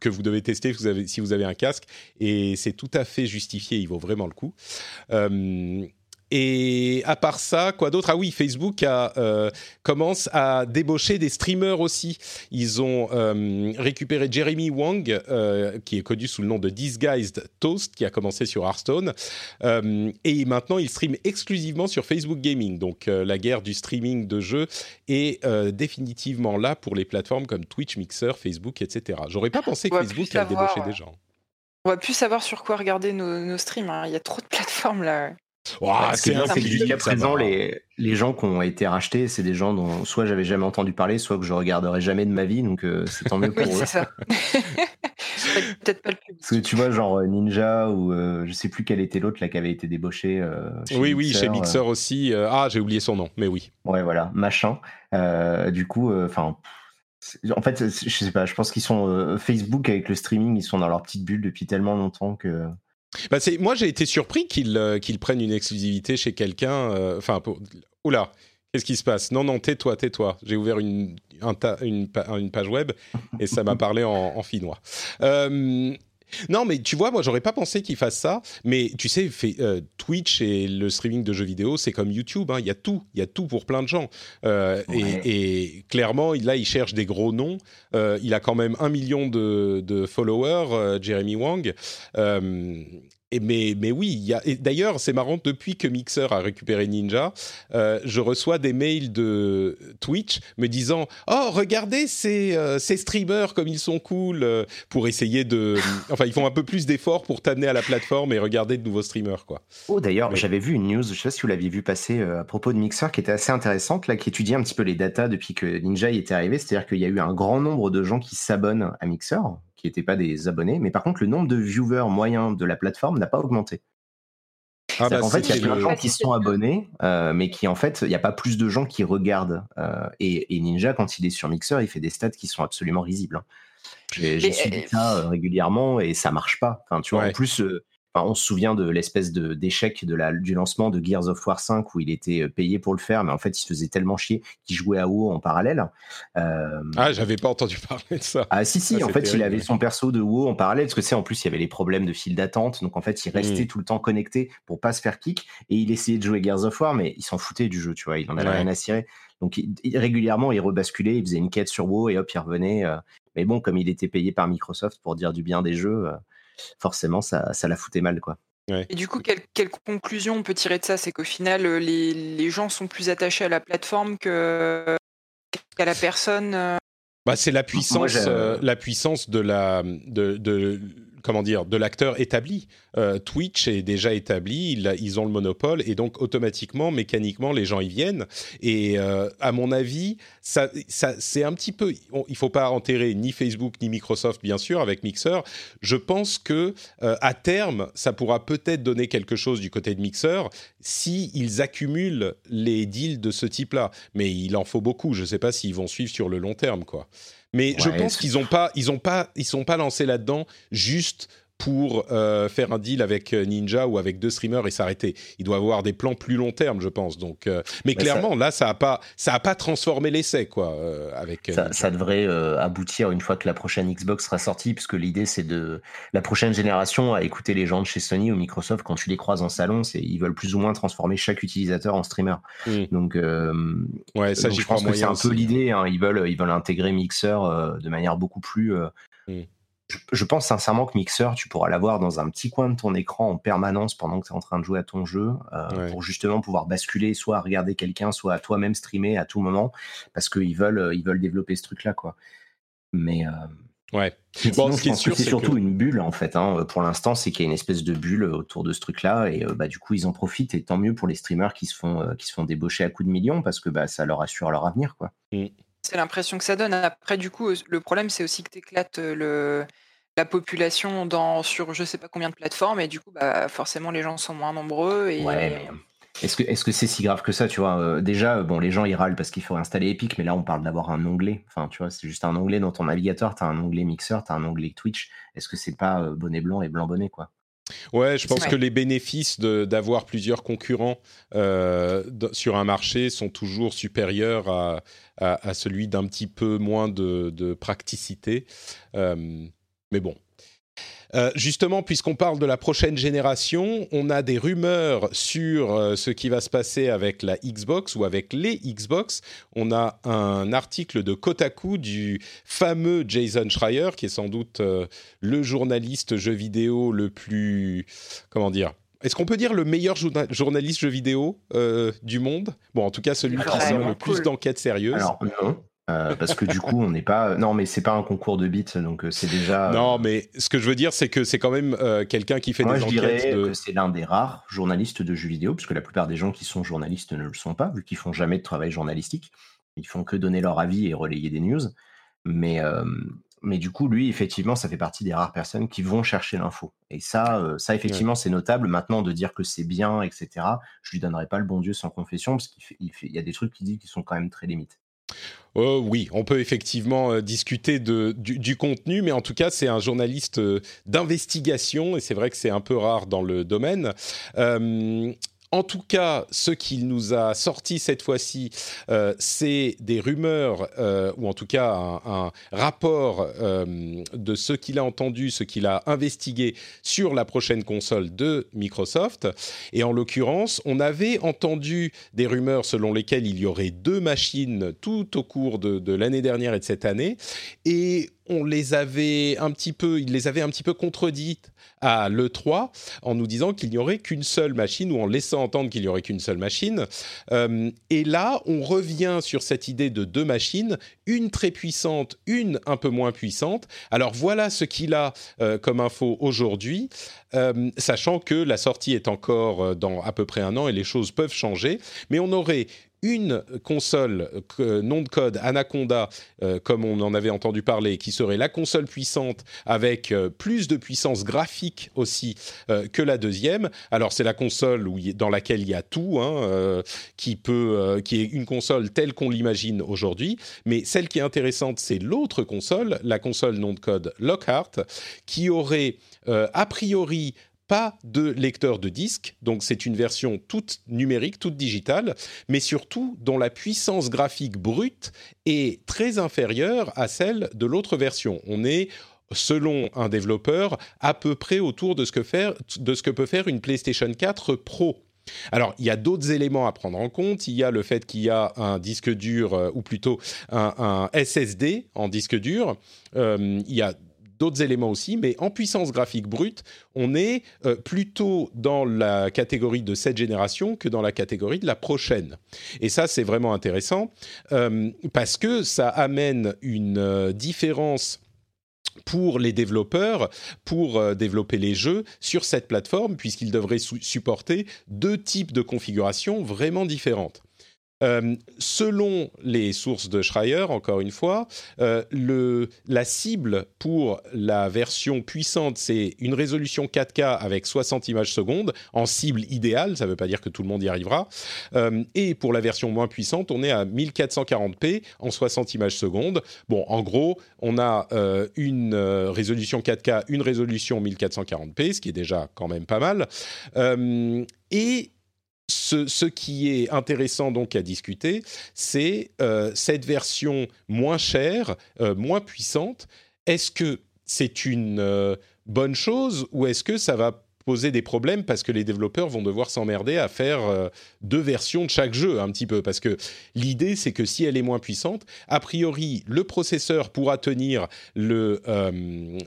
que vous devez tester si vous avez, si vous avez un casque, et c'est tout à fait justifié. Il vaut vraiment le coup. Et à part ça, quoi d'autre? Ah oui, Facebook a, euh, commence à débaucher des streamers aussi. Ils ont euh, récupéré Jeremy Wang, euh, qui est connu sous le nom de Disguised Toast, qui a commencé sur Hearthstone. et maintenant, il stream exclusivement sur Facebook Gaming. Donc la guerre du streaming de jeux est définitivement là pour les plateformes comme Twitch, Mixer, Facebook, etc. J'aurais pas pensé que Facebook allait débaucher des gens. On va plus savoir sur quoi regarder nos, streams. Hein. Il y a trop de plateformes là. C'est que jusqu'à présent, les, les, gens qui ont été rachetés, c'est des gens dont soit j'avais jamais entendu parler, soit que je regarderai jamais de ma vie, donc euh, c'est tant mieux pour eux. ça. Peut-être pas le plus. Parce que tu vois, genre euh, Ninja ou euh, je sais plus quel était l'autre là qui avait été débauché. oui, oui, chez Mixer aussi. ah, j'ai oublié son nom, mais oui. Ouais, voilà, machin. du coup, enfin. en fait, je sais pas, je pense qu'ils sont Facebook avec le streaming, ils sont dans leur petite bulle depuis tellement longtemps que bah moi, j'ai été surpris qu'ils euh, prennent une exclusivité chez quelqu'un. Euh, enfin, oula, qu'est-ce qui se passe? Non, non, tais-toi, tais-toi. J'ai ouvert une, une, page web et ça m'a parlé en, en finnois. Euh, non, mais tu vois, moi, j'aurais pas pensé qu'ils fassent ça. Mais tu sais, fait, euh, Twitch et le streaming de jeux vidéo, c'est comme YouTube. Hein. Il y a tout, il y a tout pour plein de gens. Euh, et, clairement, là, il cherche des gros noms. Euh, il a quand même un million de, de followers, Jeremy Wang mais, mais oui, d'ailleurs, c'est marrant, depuis que Mixer a récupéré Ninja, euh, je reçois des mails de Twitch me disant Oh, regardez ces, euh, ces streamers comme ils sont cool, euh, pour essayer de. Enfin, ils font un peu plus d'efforts pour t'amener à la plateforme et regarder de nouveaux streamers, quoi. Oh, d'ailleurs, j'avais vu une news, je sais pas si vous l'aviez vu passer à propos de Mixer, qui était assez intéressante, là, qui étudiait un petit peu les datas depuis que Ninja y était arrivé. C'est-à-dire qu'il y a eu un grand nombre de gens qui s'abonnent à Mixer, qui n'étaient pas des abonnés, mais par contre, le nombre de viewers moyens de la plateforme n'a pas augmenté. Ah bah en fait, il y a plein de gens qui sont abonnés, euh, mais qui en fait, il n'y a pas plus de gens qui regardent. Euh, et, Ninja, quand il est sur Mixer, il fait des stats qui sont absolument risibles. Hein. J'ai suivi euh, ça régulièrement et ça marche pas. Enfin, tu vois, en plus, on se souvient de l'espèce de d'échec de la, du lancement de Gears of War 5 où il était euh, payé pour le faire, mais en fait il se faisait tellement chier qu'il jouait à WoW en parallèle. Euh... Ah, j'avais pas entendu parler de ça. Ah si si, en fait il avait son perso de WoW en parallèle parce que c'est en plus il y avait les problèmes de file d'attente, donc en fait il restait hmm. tout le temps connecté pour pas se faire kick et il essayait de jouer Gears of War, mais il s'en foutait du jeu, tu vois, il en avait rien à cirer. Donc régulièrement il rebasculait, il faisait une quête sur WoW et hop il revenait. Euh. Mais bon, comme il était payé par Microsoft pour dire du bien des jeux. Euh, forcément, ça, ça la foutait mal, quoi. Et du coup, quelle, conclusion on peut tirer de ça? C'est qu'au final, euh, les, les, gens sont plus attachés à la plateforme qu'à la personne. Euh bah, c'est la puissance, euh, la puissance de la, de, de comment dire, de l'acteur établi. Euh, Twitch est déjà établi, ils, ont le monopole et donc automatiquement, mécaniquement, les gens y viennent. Et euh, à mon avis, ça, c'est un petit peu. il faut pas enterrer ni Facebook ni Microsoft, bien sûr, avec Mixer. Je pense que à terme, ça pourra peut-être donner quelque chose du côté de Mixer si ils accumulent les deals de ce type-là. Mais il en faut beaucoup. Je ne sais pas s'ils vont suivre sur le long terme, quoi. Mais je pense qu'ils n'ont pas, ils ont pas, ils sont pas lancés là-dedans juste pour euh, faire un deal avec euh, Ninja ou avec deux streamers et s'arrêter. Il doit avoir des plans plus long terme, je pense. Donc, euh, mais, clairement, là, ça a pas, ça a pas transformé l'essai, quoi. avec ça, devrait aboutir une fois que la prochaine Xbox sera sortie, puisque l'idée c'est de la prochaine génération à écouter les gens de chez Sony ou Microsoft quand tu les croises en salon, c'est ils veulent plus ou moins transformer chaque utilisateur en streamer. Hmm. Donc, ouais, ça, je pense que c'est un peu l'idée. Hein. Ils veulent, ils veulent intégrer Mixer de manière beaucoup plus hmm je, pense sincèrement que Mixer, tu pourras l'avoir dans un petit coin de ton écran en permanence pendant que tu es en train de jouer à ton jeu, euh, pour justement pouvoir basculer soit à regarder quelqu'un, soit à toi-même streamer à tout moment, parce qu'ils veulent, euh, ils veulent développer ce truc-là, quoi. Mais euh, ouais. Bon, ce qui est sûr, c'est surtout une bulle en fait. Hein. Pour l'instant, c'est qu'il y a une espèce de bulle autour de ce truc-là, et bah du coup, ils en profitent. Et tant mieux pour les streamers qui se font, qui se font débaucher à coups de millions, parce que bah ça leur assure leur avenir, quoi. Mmh. C'est l'impression que ça donne. Après, du coup, le problème, c'est aussi que tu éclates le, la population dans, sur je sais pas combien de plateformes, et du coup, bah, forcément, les gens sont moins nombreux. Et... Ouais, Est-ce que est-ce que c'est si grave que ça, tu vois? Déjà, bon, les gens ils râlent parce qu'il faut installer Epic, mais là on parle d'avoir un onglet. Enfin, tu vois, c'est juste un onglet dans ton navigateur. tu as un onglet Mixer, as un onglet Twitch. Est-ce que c'est pas bonnet blanc et blanc bonnet, quoi? Ouais, je pense que les bénéfices d'avoir plusieurs concurrents euh, sur un marché sont toujours supérieurs à, à, celui d'un petit peu moins de, de praticité. Euh, mais bon, euh, justement, puisqu'on parle de la prochaine génération, on a des rumeurs sur euh, ce qui va se passer avec la Xbox ou avec les Xbox. On a un article de Kotaku du fameux Jason Schreier, qui est sans doute euh, le journaliste jeu vidéo le plus, comment dire, est-ce qu'on peut dire le meilleur journaliste jeu vidéo du monde? Bon, en tout cas, celui qui sort le plus d'enquêtes sérieuses. Alors, non. Euh, parce que du coup, on n'est pas. Non, mais c'est pas un concours de bits, donc euh, c'est déjà. Non, euh, mais ce que je veux dire, c'est que c'est quand même quelqu'un qui fait des enquêtes. Je dirais que c'est l'un des rares journalistes de jeux vidéo, puisque la plupart des gens qui sont journalistes ne le sont pas, vu qu'ils font jamais de travail journalistique. Ils font que donner leur avis et relayer des news. Mais, mais du coup, lui, effectivement, ça fait partie des rares personnes qui vont chercher l'info. Et ça, ça effectivement, c'est notable. Maintenant, de dire que c'est bien, etc., je lui donnerai pas le bon Dieu sans confession, parce qu'il il, il y a des trucs qu'il dit qui sont quand même très limites. Euh, oui, on peut effectivement euh, discuter du, contenu, mais en tout cas, c'est un journaliste euh, d'investigation et c'est vrai que c'est un peu rare dans le domaine. En tout cas, ce qu'il nous a sorti cette fois-ci, euh, c'est des rumeurs, euh, ou en tout cas un, rapport euh, de ce qu'il a entendu, ce qu'il a investigué sur la prochaine console de Microsoft. Et en l'occurrence, on avait entendu des rumeurs selon lesquelles il y aurait deux machines tout au cours de, de l'année dernière et de cette année. Et on les avait un petit peu, il les avait un petit peu contredites à l'E3 en nous disant qu'il n'y aurait qu'une seule machine ou en laissant entendre qu'il n'y aurait qu'une seule machine. Euh, et là, on revient sur cette idée de deux machines, une très puissante, une un peu moins puissante. Alors voilà ce qu'il a euh, comme info aujourd'hui, euh, sachant que la sortie est encore dans à peu près un an et les choses peuvent changer. Mais on aurait une console euh, nom de code Anaconda, euh, comme on en avait entendu parler, qui serait la console puissante avec euh, plus de puissance graphique aussi que la deuxième. Alors c'est la console où, dans laquelle il y a tout, hein, qui peut, qui est une console telle qu'on l'imagine aujourd'hui. Mais celle qui est intéressante, c'est l'autre console, la console nom de code Lockhart, qui aurait a priori pas de lecteur de disque, donc c'est une version toute numérique, toute digitale, mais surtout dont la puissance graphique brute est très inférieure à celle de l'autre version. On est selon un développeur, à peu près autour de ce que, peut faire une PlayStation 4 Pro. Alors, il y a d'autres éléments à prendre en compte. Il y a le fait qu'il y a un disque dur, euh, ou plutôt un, SSD en disque dur. Euh, il y a d'autres éléments aussi, mais en puissance graphique brute, on est euh, plutôt dans la catégorie de cette génération que dans la catégorie de la prochaine. Et ça, c'est vraiment intéressant euh, parce que ça amène une euh, différence pour les développeurs pour développer les jeux sur cette plateforme puisqu'ils devraient supporter deux types de configurations vraiment différentes. Euh, selon les sources de Schreier, encore une fois, euh, la cible pour la version puissante, c'est une résolution 4K avec 60 images secondes, en cible idéale, ça ne veut pas dire que tout le monde y arrivera. Euh, et pour la version moins puissante, on est à 1440p en 60 images secondes. Bon, en gros, on a une résolution 4K, une résolution 1440p, ce qui est déjà quand même pas mal. et ce, qui est intéressant donc à discuter, c'est euh, cette version moins chère, euh, moins puissante. Est-ce que c'est une euh, bonne chose ou est-ce que ça va poser des problèmes parce que les développeurs vont devoir s'emmerder à faire deux versions de chaque jeu un petit peu? Parce que l'idée c'est que si elle est moins puissante, a priori le processeur pourra tenir le,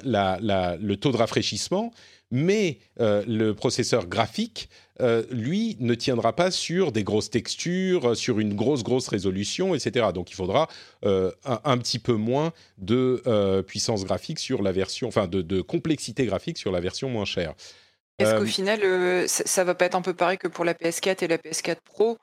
le taux de rafraîchissement, mais le processeur graphique euh, lui, ne tiendra pas sur des grosses textures, sur une grosse, grosse résolution, etc. Donc il faudra euh, un, petit peu moins de euh, puissance graphique sur la version, enfin de, complexité graphique sur la version moins chère. Est-ce qu'au final, ça, ne va pas être un peu pareil que pour la PS4 et la PS4 Pro?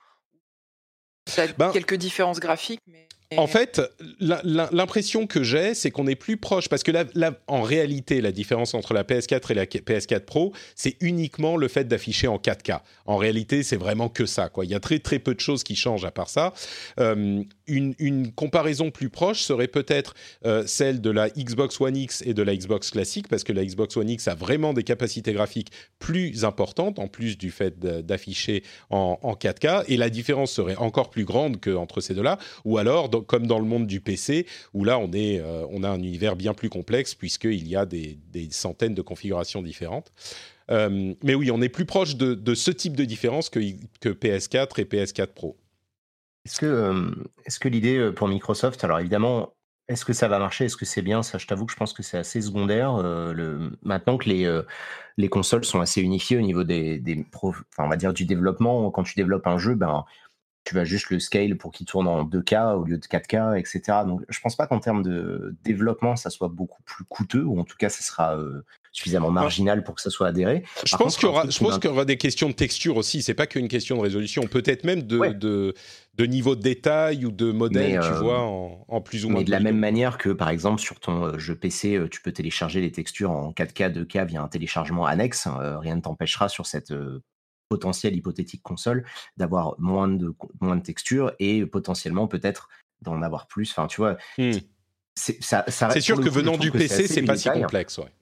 Ça a ben quelques différences graphiques, mais... En fait, l'impression que j'ai, c'est qu'on est plus proche, parce que là, en réalité, la différence entre la PS4 et la PS4 Pro, c'est uniquement le fait d'afficher en 4K. En réalité, c'est vraiment que ça. Quoi. Il y a très très peu de choses qui changent à part ça. Euh, une, comparaison plus proche serait peut-être euh, celle de la Xbox One X et de la Xbox classique, parce que la Xbox One X a vraiment des capacités graphiques plus importantes, en plus du fait d'afficher en, en 4K, et la différence serait encore plus grande qu'entre ces deux-là, ou alors comme dans le monde du PC, où là, on, est, euh, on a un univers bien plus complexe, puisqu'il y a des, centaines de configurations différentes. Euh, mais oui, on est plus proche de, ce type de différence que, que PS4 et PS4 Pro. Est-ce que, euh, est que l'idée pour Microsoft, alors évidemment, est-ce que ça va marcher Est-ce que c'est bien? Ça, je t'avoue que je pense que c'est assez secondaire. maintenant que les, les consoles sont assez unifiées au niveau des, des on va dire du développement, quand tu développes un jeu, ben, tu vas juste le scale pour qu'il tourne en 2K au lieu de 4K, etc. Donc je pense pas qu'en termes de développement, ça soit beaucoup plus coûteux, ou en tout cas, ça sera euh, suffisamment marginal pour que ça soit adhéré. Je pense qu'il y, aura, je pense qu'il y aura des questions de texture aussi, c'est pas qu'une question de résolution, peut-être même de, de, de, niveau de détail ou de modèle, tu euh, vois, en, plus ou moins. Mais de la même manière que, par exemple, sur ton euh, jeu PC, tu peux télécharger les textures en 4K, 2K via un téléchargement annexe, rien ne t'empêchera sur cette potentiel hypothétique console d'avoir moins de, moins de textures et potentiellement peut-être d'en avoir plus. Enfin, tu vois, mmh. c'est sûr que venant du PC, c'est pas si complexe. Ouais.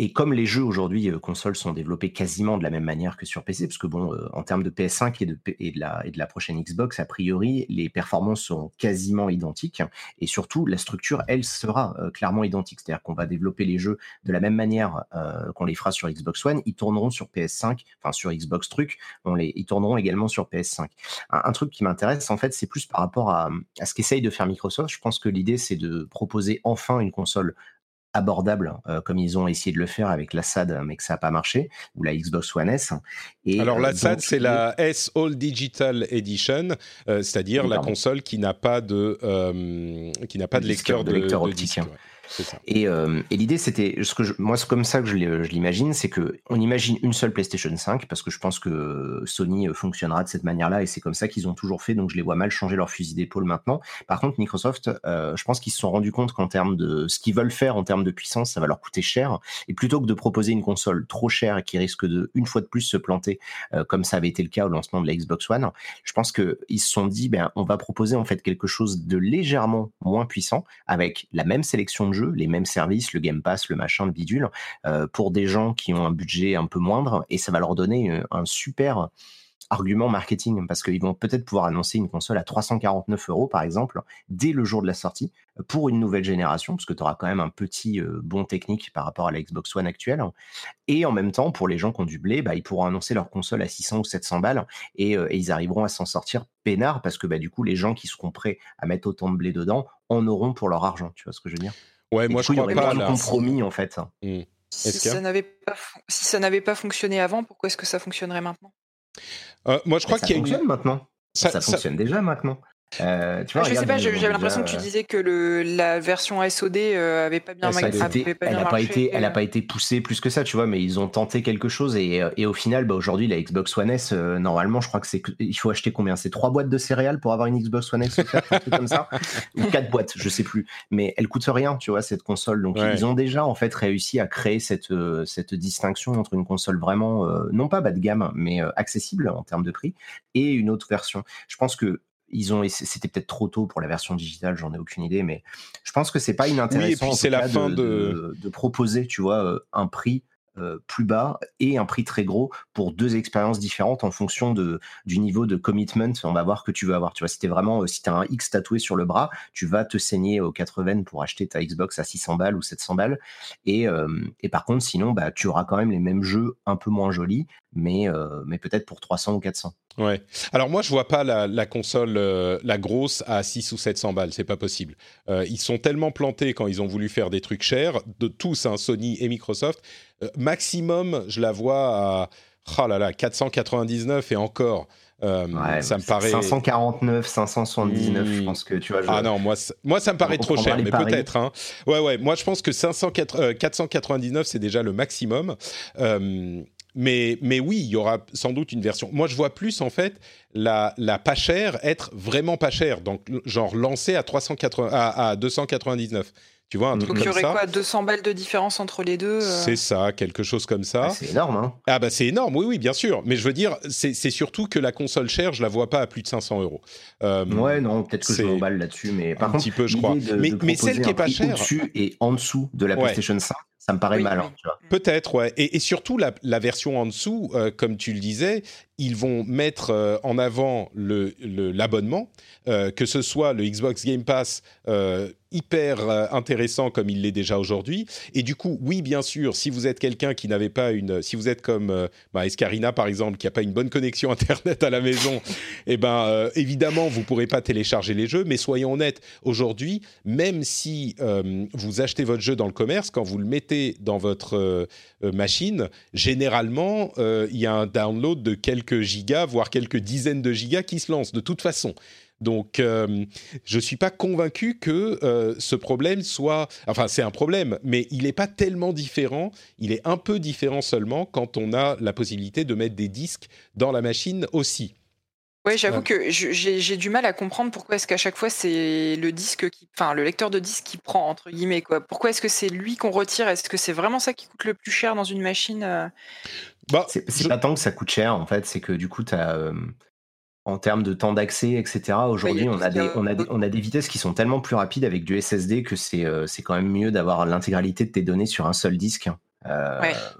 Et comme les jeux aujourd'hui euh, consoles sont développés quasiment de la même manière que sur PC, parce que bon, euh, en termes de PS5 et de, la, prochaine Xbox, a priori, les performances sont quasiment identiques. Et surtout, la structure, elle, sera euh, clairement identique. C'est-à-dire qu'on va développer les jeux de la même manière qu'on les fera sur Xbox One. Ils tourneront sur PS5, enfin sur Xbox Truc, ils tourneront également sur PS5. Un, truc qui m'intéresse, en fait, c'est plus par rapport à, à ce qu'essaye de faire Microsoft. Je pense que l'idée, c'est de proposer enfin une console abordable, euh, comme ils ont essayé de le faire avec la SAD, mais que ça n'a pas marché, ou la Xbox One S. Et, Alors la euh, SAD, c'est la S All Digital Edition, euh, c'est-à-dire la console qui n'a pas de qui n'a pas de lecteur de, lecteur optique. Et, euh, et l'idée, c'était, ce que moi, c'est comme ça que je l'imagine, c'est que on imagine une seule PlayStation 5 parce que je pense que Sony euh, fonctionnera de cette manière-là et c'est comme ça qu'ils ont toujours fait. Donc, je les vois mal changer leur fusil d'épaule maintenant. Par contre, Microsoft, euh, je pense qu'ils se sont rendus compte qu'en termes de ce qu'ils veulent faire en termes de puissance, ça va leur coûter cher. Et plutôt que de proposer une console trop chère et qui risque de une fois de plus se planter, comme ça avait été le cas au lancement de la Xbox One, je pense que ils se sont dit, ben, on va proposer en fait quelque chose de légèrement moins puissant avec la même sélection de les mêmes services, le Game Pass, le machin, le bidule, euh, pour des gens qui ont un budget un peu moindre, et ça va leur donner euh, un super argument marketing parce qu'ils vont peut-être pouvoir annoncer une console à 349 euros par exemple dès le jour de la sortie pour une nouvelle génération parce que tu auras quand même un petit euh, bon technique par rapport à la Xbox One actuelle. Et en même temps pour les gens qui ont du blé bah, ils pourront annoncer leur console à 600 ou 700 balles et, ils arriveront à s'en sortir peinard parce que bah, du coup les gens qui seront prêts à mettre autant de blé dedans en auront pour leur argent. Tu vois ce que je veux dire? Ouais, moi je crois pas. un compromis en fait. Mmh. Si ça n'avait pas, si ça n'avait pas fonctionné avant, pourquoi est-ce que ça fonctionnerait maintenant? Euh, Moi je crois qu'il y a fonctionne maintenant. Ça, fonctionne déjà maintenant. Euh, tu vois, je sais pas, j'avais l'impression que tu disais que le, la version SOD euh, avait pas bien, elle, n'a pas été, elle a pas été poussée plus que ça, tu vois, mais ils ont tenté quelque chose et, et au final, bah, aujourd'hui, la Xbox One S, normalement, je crois que c'est il faut acheter combien? C'est trois boîtes de céréales pour avoir une Xbox One S un truc comme ça, ou quatre boîtes, je sais plus. Mais elle coûte rien, tu vois, cette console. Donc ils ont déjà en fait réussi à créer cette cette distinction entre une console vraiment non pas bas de gamme, mais accessible en termes de prix et une autre version. Je pense que ils ont c'était peut-être trop tôt pour la version digitale, j'en ai aucune idée, mais je pense que c'est pas inintéressant c'est la fin de, de, proposer, tu vois, euh, un prix euh, plus bas et un prix très gros pour deux expériences différentes en fonction de, du niveau de commitment, on va voir que tu veux avoir. Tu vois, si t'es vraiment, euh, si t'as un X tatoué sur le bras, tu vas te saigner aux 80 pour acheter ta Xbox à 600 balles ou 700 balles. Et, et par contre, sinon, bah, tu auras quand même les mêmes jeux un peu moins jolis, mais, mais peut-être pour 300 ou 400. Ouais. Alors moi, je vois pas la, console, euh, la grosse, à 6 ou 700 balles. C'est pas possible. Euh, ils sont tellement plantés quand ils ont voulu faire des trucs chers, de tous, hein, Sony et Microsoft. Euh, maximum, je la vois à oh là là, 499 et encore. ça me paraît 549, 579. Je hmm. pense que tu vois. Ah non, moi, moi ça me paraît trop cher, mais peut-être. Hein. Ouais, ouais. Moi, je pense que 499, c'est déjà le maximum. Mais, mais oui, il y aura sans doute une version. Moi, je vois plus en fait la, la pas chère être vraiment pas chère, donc genre lancée à, 380, à, à 299. Tu vois, un truc Donc il y aurait quoi 200 balles de différence entre les deux euh C'est ça, quelque chose comme ça. c'est énorme, hein Ah bah c'est énorme, oui, oui, bien sûr. Mais je veux dire, c'est surtout que la console chère, je la vois pas à plus de 500 euros. Euh, ouais, non, peut-être que je m'emballe là-dessus, mais par un contre, petit peu, je crois. mais, mais celle qui est pas chère, au-dessus et en dessous de la PlayStation 5, ça me paraît mal. Peut-être, ouais. Et, surtout, la, la, version en dessous, euh, comme tu le disais, ils vont mettre euh, en avant l'abonnement, le, euh, que ce soit le Xbox Game Pass hyper intéressant comme il l'est déjà aujourd'hui. Et du coup, oui, bien sûr, si vous êtes quelqu'un qui n'avait pas une, si vous êtes comme bah, Escarina par exemple, qui n'a pas une bonne connexion internet à la maison, eh ben évidemment vous pourrez pas télécharger les jeux. Mais soyons honnêtes, aujourd'hui, même si vous achetez votre jeu dans le commerce, quand vous le mettez dans votre euh, euh, machine, généralement, euh, il y a un download de quelques gigas, voire quelques dizaines de gigas qui se lance de toute façon. Donc, je ne suis pas convaincu que ce problème soit... Enfin, c'est un problème, mais il n'est pas tellement différent. Il est un peu différent seulement quand on a la possibilité de mettre des disques dans la machine aussi. Ouais, j'avoue que j'ai du mal à comprendre pourquoi est-ce qu'à chaque fois c'est le disque qui, enfin le lecteur de disque qui prend entre guillemets quoi. Pourquoi est-ce que c'est lui qu'on retire? Est-ce que c'est vraiment ça qui coûte le plus cher dans une machine euh? Bah, C'est pas tant que ça coûte cher en fait, c'est que du coup tu as euh, en termes de temps d'accès, etc. Aujourd'hui, on, a des, on, a des, on a des vitesses qui sont tellement plus rapides avec du SSD que c'est euh, c'est quand même mieux d'avoir l'intégralité de tes données sur un seul disque.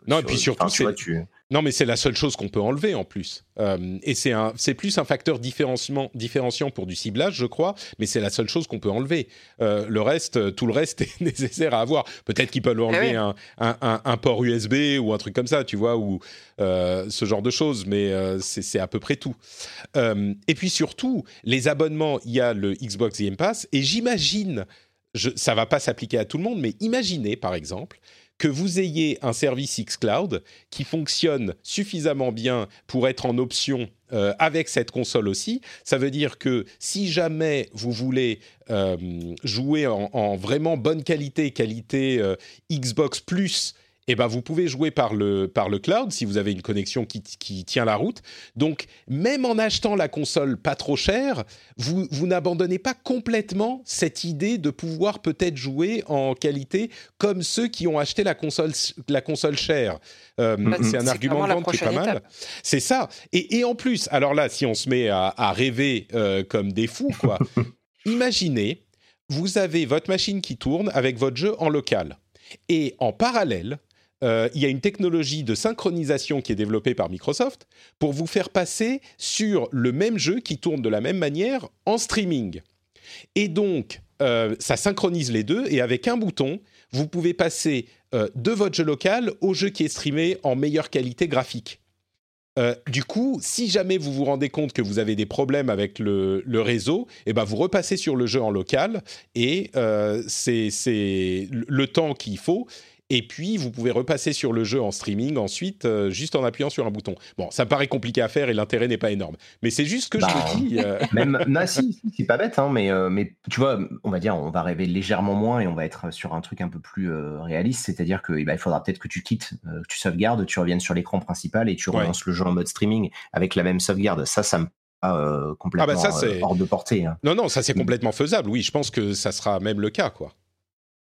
non, et puis surtout, tu, non, mais c'est la seule chose qu'on peut enlever en plus. Euh, et c'est un, c'est plus un facteur différenciant, différenciant pour du ciblage, je crois, mais c'est la seule chose qu'on peut enlever. Euh, le reste, tout le reste est nécessaire à avoir. Peut-être qu'ils peuvent enlever eh un, un, un, port USB ou un truc comme ça, tu vois, ou euh, ce genre de choses, mais c'est, c'est à peu près tout. et puis surtout, les abonnements, il y a le Xbox Game Pass, et j'imagine, je, ça va pas s'appliquer à tout le monde, mais imaginez par exemple que vous ayez un service xCloud qui fonctionne suffisamment bien pour être en option euh, avec cette console aussi. Ça veut dire que si jamais vous voulez euh, jouer en, vraiment bonne qualité, qualité euh, Xbox Plus, eh ben vous pouvez jouer par le, par le cloud si vous avez une connexion qui, qui tient la route. Donc, même en achetant la console pas trop chère, vous, vous n'abandonnez pas complètement cette idée de pouvoir peut-être jouer en qualité comme ceux qui ont acheté la console, la console chère. Euh, bah, c'est un argument de vente qui est pas mal. C'est ça. Et, et, en plus, alors là, si on se met à, à rêver euh, comme des fous, quoi, imaginez, vous avez votre machine qui tourne avec votre jeu en local. Et en parallèle, euh, il y a une technologie de synchronisation qui est développée par Microsoft pour vous faire passer sur le même jeu qui tourne de la même manière en streaming. Et donc, euh, ça synchronise les deux et avec un bouton, vous pouvez passer euh, de votre jeu local au jeu qui est streamé en meilleure qualité graphique. du coup, si jamais vous vous rendez compte que vous avez des problèmes avec le, réseau, eh ben vous repassez sur le jeu en local et c'est le temps qu'il faut et puis vous pouvez repasser sur le jeu en streaming ensuite, euh, juste en appuyant sur un bouton. Bon, ça paraît compliqué à faire et l'intérêt n'est pas énorme, mais c'est juste que je Bah, me dis. euh, Même, non, si, c'est pas bête, hein, mais, euh, mais tu vois, on va dire, on va rêver légèrement moins et on va être sur un truc un peu plus réaliste, c'est-à-dire que eh ben, il faudra peut-être que tu quittes, que tu sauvegardes, tu reviennes sur l'écran principal et tu Ouais. relances le jeu en mode streaming avec la même sauvegarde. Ça, ça me euh, complètement Ah bah ça, euh, hors de portée. hein. Non, non, ça c'est complètement faisable. Oui, je pense que ça sera même le cas, quoi.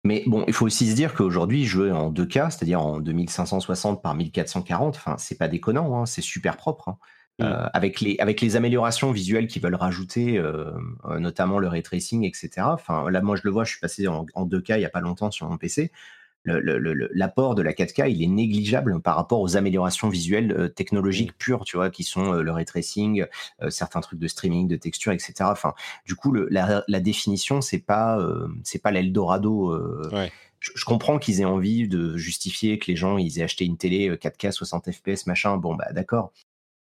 Mais bon, il faut aussi se dire qu'aujourd'hui, jouer en 2K, c'est-à-dire en 2560 par 1440, enfin, c'est pas déconnant, hein, c'est super propre. hein. Mm. Euh, avec, les, avec les améliorations visuelles qu'ils veulent rajouter, euh, notamment le ray tracing, etc. Enfin, là, moi, je le vois, je suis passé en, en 2K il y a pas longtemps sur mon PC. L'apport de la 4K, il est négligeable par rapport aux améliorations visuelles euh, technologiques pures, tu vois, qui sont euh, le ray tracing, euh, certains trucs de streaming, de texture, etc. Enfin, du coup, le- la, la définition, c'est pas, c'est pas l'Eldorado. Ouais. je, comprends qu'ils aient envie de justifier que les gens ils aient acheté une télé euh, 4K 60 FPS machin. Bon bah d'accord.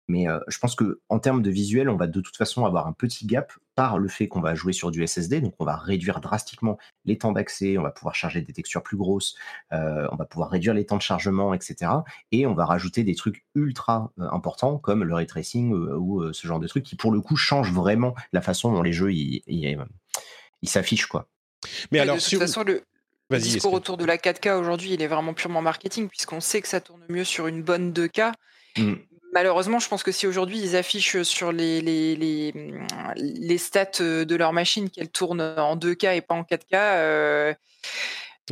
Mais euh, je pense que en termes de visuel, on va de toute façon avoir un petit gap par le fait qu'on va jouer sur du SSD, donc on va réduire drastiquement les temps d'accès, on va pouvoir charger des textures plus grosses, euh, on va pouvoir réduire les temps de chargement, etc. Et on va rajouter des trucs ultra euh, importants comme le ray tracing ou euh, ce genre de trucs qui pour le coup changent vraiment la façon dont les jeux ils, ils, ils s'affichent quoi. Mais alors, de toute façon, le, discours autour de la 4K aujourd'hui, il est vraiment purement marketing, puisqu'on sait que ça tourne mieux sur une bonne 2K. Mm. Malheureusement, je pense que si aujourd'hui ils affichent sur les, les, les, mm, les stats de leur machine qu'elles tournent en 2K et pas en 4K, euh,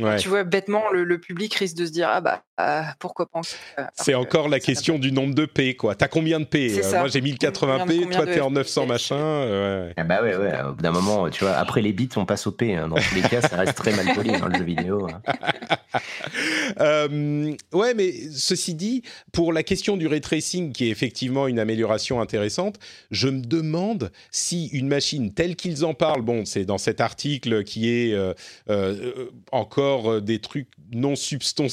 Ouais. tu vois, bêtement, le, le public risque de se dire Ah bah, ah, pourquoi pas en 4K Alors C'est encore la question du nombre de P, quoi. T'as combien de P Euh, ça. Moi j'ai Combien 1080p, de- combien toi t'es en FPS? 900 machin. euh, ouais. Ah bah ouais, ouais, au bout d'un moment, tu vois, après les bits, on passe au P. hein. Dans tous les cas, ça reste très mal poli dans le jeu vidéo. hein. Euh, ouais, mais ceci dit, pour la question du ray tracing, qui est effectivement une amélioration intéressante, je me demande si une machine telle qu'ils en parlent, bon, c'est dans cet article qui est euh, euh, encore euh, des trucs non substan-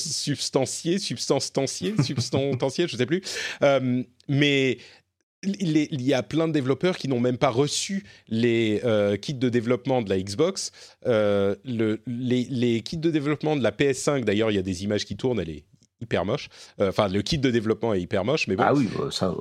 substantiés, substantiés, substantiels, je sais plus, Euh, mais il y a plein de développeurs qui n'ont même pas reçu les euh, kits de développement de la Xbox. Euh, le- les, les kits de développement de la PS5, d'ailleurs, il y a des images qui tournent, elle est hyper moche. Euh, Enfin, le kit de développement est hyper moche, mais bon. Ah oui, bah, ça,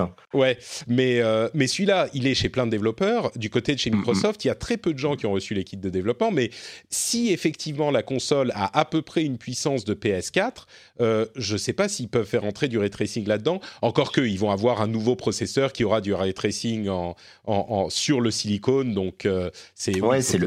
hein. Ouais, mais, euh, mais celui-là, il est chez plein de développeurs. Du côté de chez. Microsoft, il y a très peu de gens qui ont reçu les kits de développement. Mais si effectivement la console a à peu près une puissance de PS4, euh, je ne sais pas s'ils peuvent faire entrer du ray tracing là-dedans. Encore qu'ils vont avoir un nouveau processeur qui aura du ray tracing en, en- en- sur le silicone. Donc, euh, c'est Ouais, c'est le.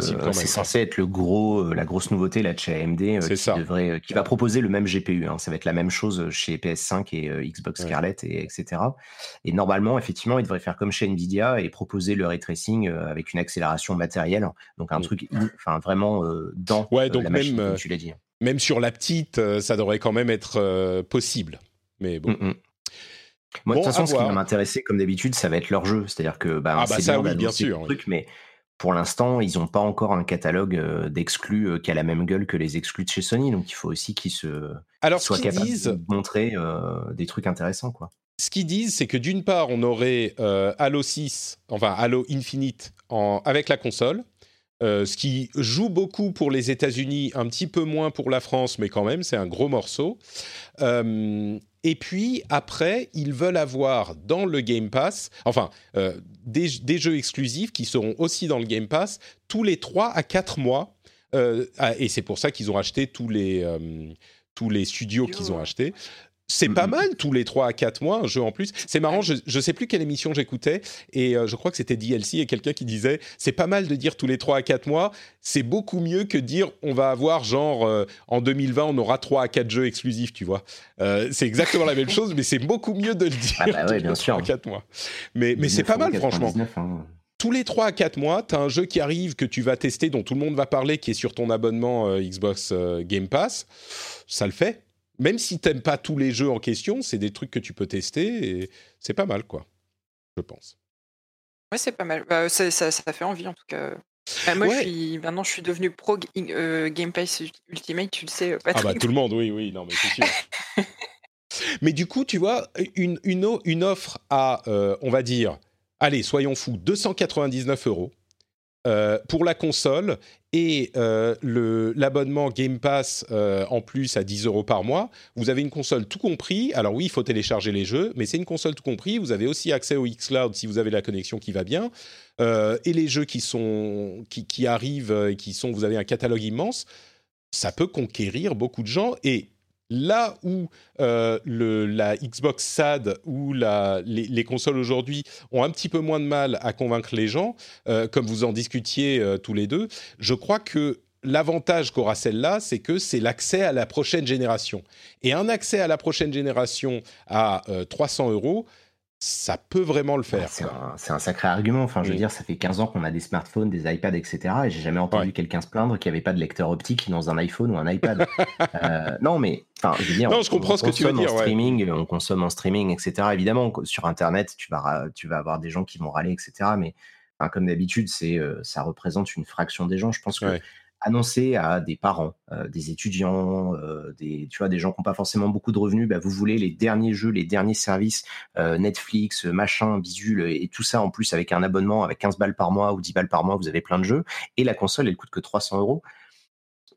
C'est censé être le gros, euh, la grosse nouveauté là de chez AMD euh, qui ça. devrait, euh, qui va proposer le même GPU. hein. Ça va être la même chose chez PS5 et euh, Xbox Ouais. Scarlett et etc. Et normalement, effectivement, il devrait faire comme chez Nvidia et proposer le ray tracing euh, avec une accélération matérielle. Donc un Mm. truc, enfin vraiment euh, dans Ouais, euh, donc la machine, même, comme euh, tu l'as dit. Même sur la petite, euh, ça devrait quand même être euh, possible. Mais bon. Mm, mm. Moi, Bon, de toute façon, ce qui va m'intéresser, comme d'habitude, ça va être leur jeu. C'est-à-dire que bah, Ah, bah c'est bien oui, bien sûr, oui. trucs, mais pour l'instant, ils n'ont pas encore un catalogue euh, d'exclus euh, qui a la même gueule que les exclus de chez Sony. Donc, il faut aussi qu'ils se Alors, soient capables disent, de montrer euh, des trucs intéressants, quoi. ce qu'ils disent, c'est que d'une part, on aurait euh, Halo 6, enfin Halo Infinite en, avec la console, euh, ce qui joue beaucoup pour les États-Unis, un petit peu moins pour la France, mais quand même, c'est un gros morceau. Euh, et puis après, ils veulent avoir dans le Game Pass, enfin, euh, des, des jeux exclusifs qui seront aussi dans le Game Pass tous les 3 à 4 mois. Euh, ah, et c'est pour ça qu'ils ont acheté tous les, euh, tous les studios qu'ils ont achetés. C'est pas mal tous les 3 à 4 mois, un jeu en plus. C'est marrant, je, je sais plus quelle émission j'écoutais, et euh, je crois que c'était DLC et quelqu'un qui disait c'est pas mal de dire tous les 3 à 4 mois, c'est beaucoup mieux que dire on va avoir genre euh, en 2020 on aura 3 à 4 jeux exclusifs, tu vois. Euh, c'est exactement la même chose, mais c'est beaucoup mieux de le dire Ah bah ouais, bien tous les sûr. 3 à 4 mois. Mais, mais c'est pas mal, franchement. 19,99, hein. Tous les 3 à 4 mois, tu as un jeu qui arrive, que tu vas tester, dont tout le monde va parler, qui est sur ton abonnement euh, Xbox euh, Game Pass. Ça le fait. Même si t'aimes pas tous les jeux en question, c'est des trucs que tu peux tester et c'est pas mal, quoi. Je pense. Ouais, c'est pas mal. Bah, ça, ça, ça fait envie en tout cas. Bah, moi, Ouais. je suis, maintenant, je suis devenu pro euh, Game Pass Ultimate, tu le sais, euh, Ah bah tout le monde, oui, oui, non mais c'est sûr. mais du coup, tu vois, une, une, o- une offre à, euh, on va dire, allez, soyons fous, 299 euros euh, pour la console et euh, l'abonnement Game Pass euh, en plus à 10 euros par mois. Vous avez une console tout compris. Alors oui, il faut télécharger les jeux, mais c'est une console tout compris. Vous avez aussi accès au xCloud si vous avez la connexion qui va bien. Euh, et les jeux qui, sont, qui, qui arrivent et qui sont, vous avez un catalogue immense, ça peut conquérir beaucoup de gens. Et là où euh, la Xbox SAD ou les, les consoles aujourd'hui ont un petit peu moins de mal à convaincre les gens, euh, comme vous en discutiez euh, tous les deux, je crois que l'avantage qu'aura celle-là, c'est que c'est l'accès à la prochaine génération. Et un accès à la prochaine génération à euh, 300 euros, ça peut vraiment le faire. Ouais, c'est un, sacré argument. Enfin, je veux Oui. dire, ça fait 15 ans qu'on a des smartphones, des iPads, etc. Et j'ai jamais entendu Ouais. quelqu'un se plaindre qu'il n'y avait pas de lecteur optique dans un iPhone ou un iPad. Euh, non, mais enfin, je veux dire, Non, je comprends on ce que tu veux dire, En ouais. streaming, on consomme en streaming, etc. Évidemment, sur Internet, tu vas, ra- tu vas avoir des gens qui vont râler, etc. Mais enfin, comme d'habitude, c'est, euh, ça représente une fraction des gens. Je pense que Ouais. Annoncer à des parents, euh, des étudiants, euh, des, tu vois, des gens qui n'ont pas forcément beaucoup de revenus, bah, vous voulez les derniers jeux, les derniers services, euh, Netflix, machin, bisule, et tout ça en plus avec un abonnement avec 15 balles par mois ou 10 balles par mois, vous avez plein de jeux, et la console, elle coûte que 300 euros.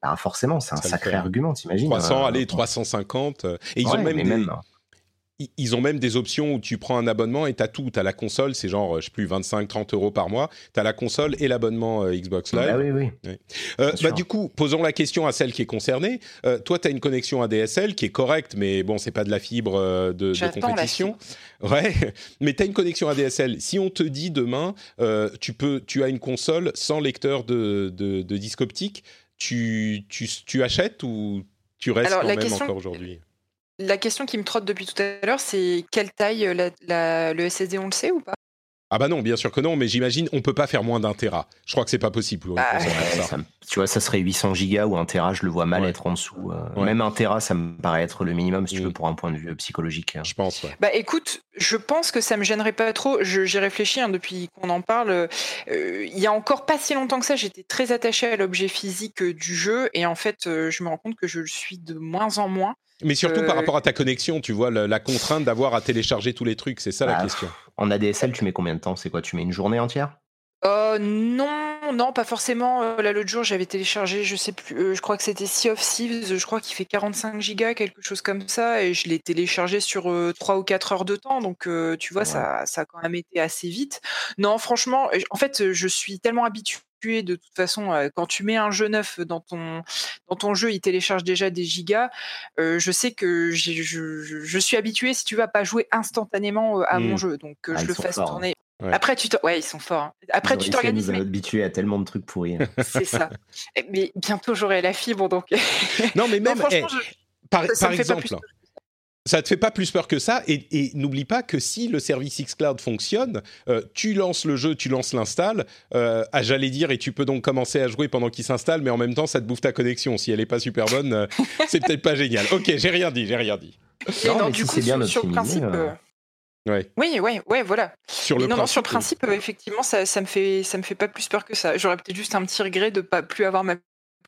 Bah, forcément, c'est un Ça sacré fait. argument, t'imagines 300, euh, allez, 350. euh, Et ils ouais, ont même mais des, même, ils- ont même des options où tu prends un abonnement et tu as tout. Tu as la console, c'est genre, euh, je sais plus, 25-30 euros par mois. Tu as la console et l'abonnement euh, Xbox Live. bah oui, oui. Euh, bah, du coup, posons la question à celle qui est concernée. Euh, toi, tu as une connexion ADSL qui est correcte, mais bon, c'est pas de la fibre euh, de, de compétition. Ouais, mais tu as une connexion ADSL. Si on te dit demain, euh, tu, peux, tu as une console sans lecteur de, de, de disque optique, tu, tu, tu achètes ou tu restes Alors, quand la même question- encore aujourd'hui? La question qui me trotte depuis tout à l'heure, c'est quelle taille euh, la- la- le SSD, on le sait ou pas? Ah bah non, bien sûr que non, mais j'imagine on peut pas faire moins d'un téra. Je crois que c'est pas possible Bah, ça. ça me- tu vois, ça serait 800 gigas ou un téra, je le vois mal Ouais. être en dessous. euh, Ouais. Même un téra, ça me paraît être le minimum, si tu Mm. veux, pour un point de vue euh, psychologique. Je pense, ouais. Bah écoute, je pense que ça me gênerait pas trop. J'y réfléchis hein, depuis qu'on en parle. Euh, il y a encore pas si longtemps que ça, j'étais très attachée à l'objet physique euh, du jeu et en fait, euh, je me rends compte que je le suis de moins en moins. Mais surtout par Euh, rapport à ta connexion, tu vois, la, la contrainte d'avoir à télécharger tous les trucs, c'est ça la Bah, question. En ADSL, tu mets combien de temps? C'est quoi Tu mets une journée entière? Euh, non, non, pas forcément. Euh, Là, l'autre jour, j'avais téléchargé, je sais plus, euh, je crois que c'était Sea of Thieves, je crois qu'il fait 45 gigas, quelque chose comme ça, et je l'ai téléchargé sur euh, 3 ou 4 heures de temps, donc euh, tu vois, Ouais. ça, ça a quand même été assez vite. Non, franchement, euh, en fait, euh, je suis tellement habituée de toute façon, euh, quand tu mets un jeu neuf dans ton, dans ton jeu, il télécharge déjà des gigas. euh, je sais que je, suis habituée, si tu vas pas jouer instantanément euh, à mon jeu, donc euh, Ah, je le fasse forts, hein. tourner. Ouais. Après, tu ouais, ils sont forts. hein. Après, Ils tu t'organises, nous mais habituer à tellement de trucs pourris. hein. c'est ça. Mais bientôt j'aurai la fibre, donc. Non, mais Non, même, franchement, eh, je- par, ça- ça par exemple, plus ça te fait pas plus peur que ça. Et, et n'oublie pas que si le service xCloud fonctionne, euh, tu lances le jeu, tu lances l'install, euh, ah, j'allais dire, et tu peux donc commencer à jouer pendant qu'il s'installe, mais en même temps, ça te bouffe ta connexion. Si elle est pas super bonne, euh, c'est peut-être pas génial. Ok, j'ai rien dit, j'ai rien dit. Mais Non, non, mais du si coup, c'est bien sur, sur le principe. Ouais. Oui, ouais, ouais, voilà. Sur le non, non, principe, sur le principe, euh, effectivement, ça, ça me fait, ça me fait pas plus peur que ça. J'aurais peut-être juste un petit regret de pas plus avoir ma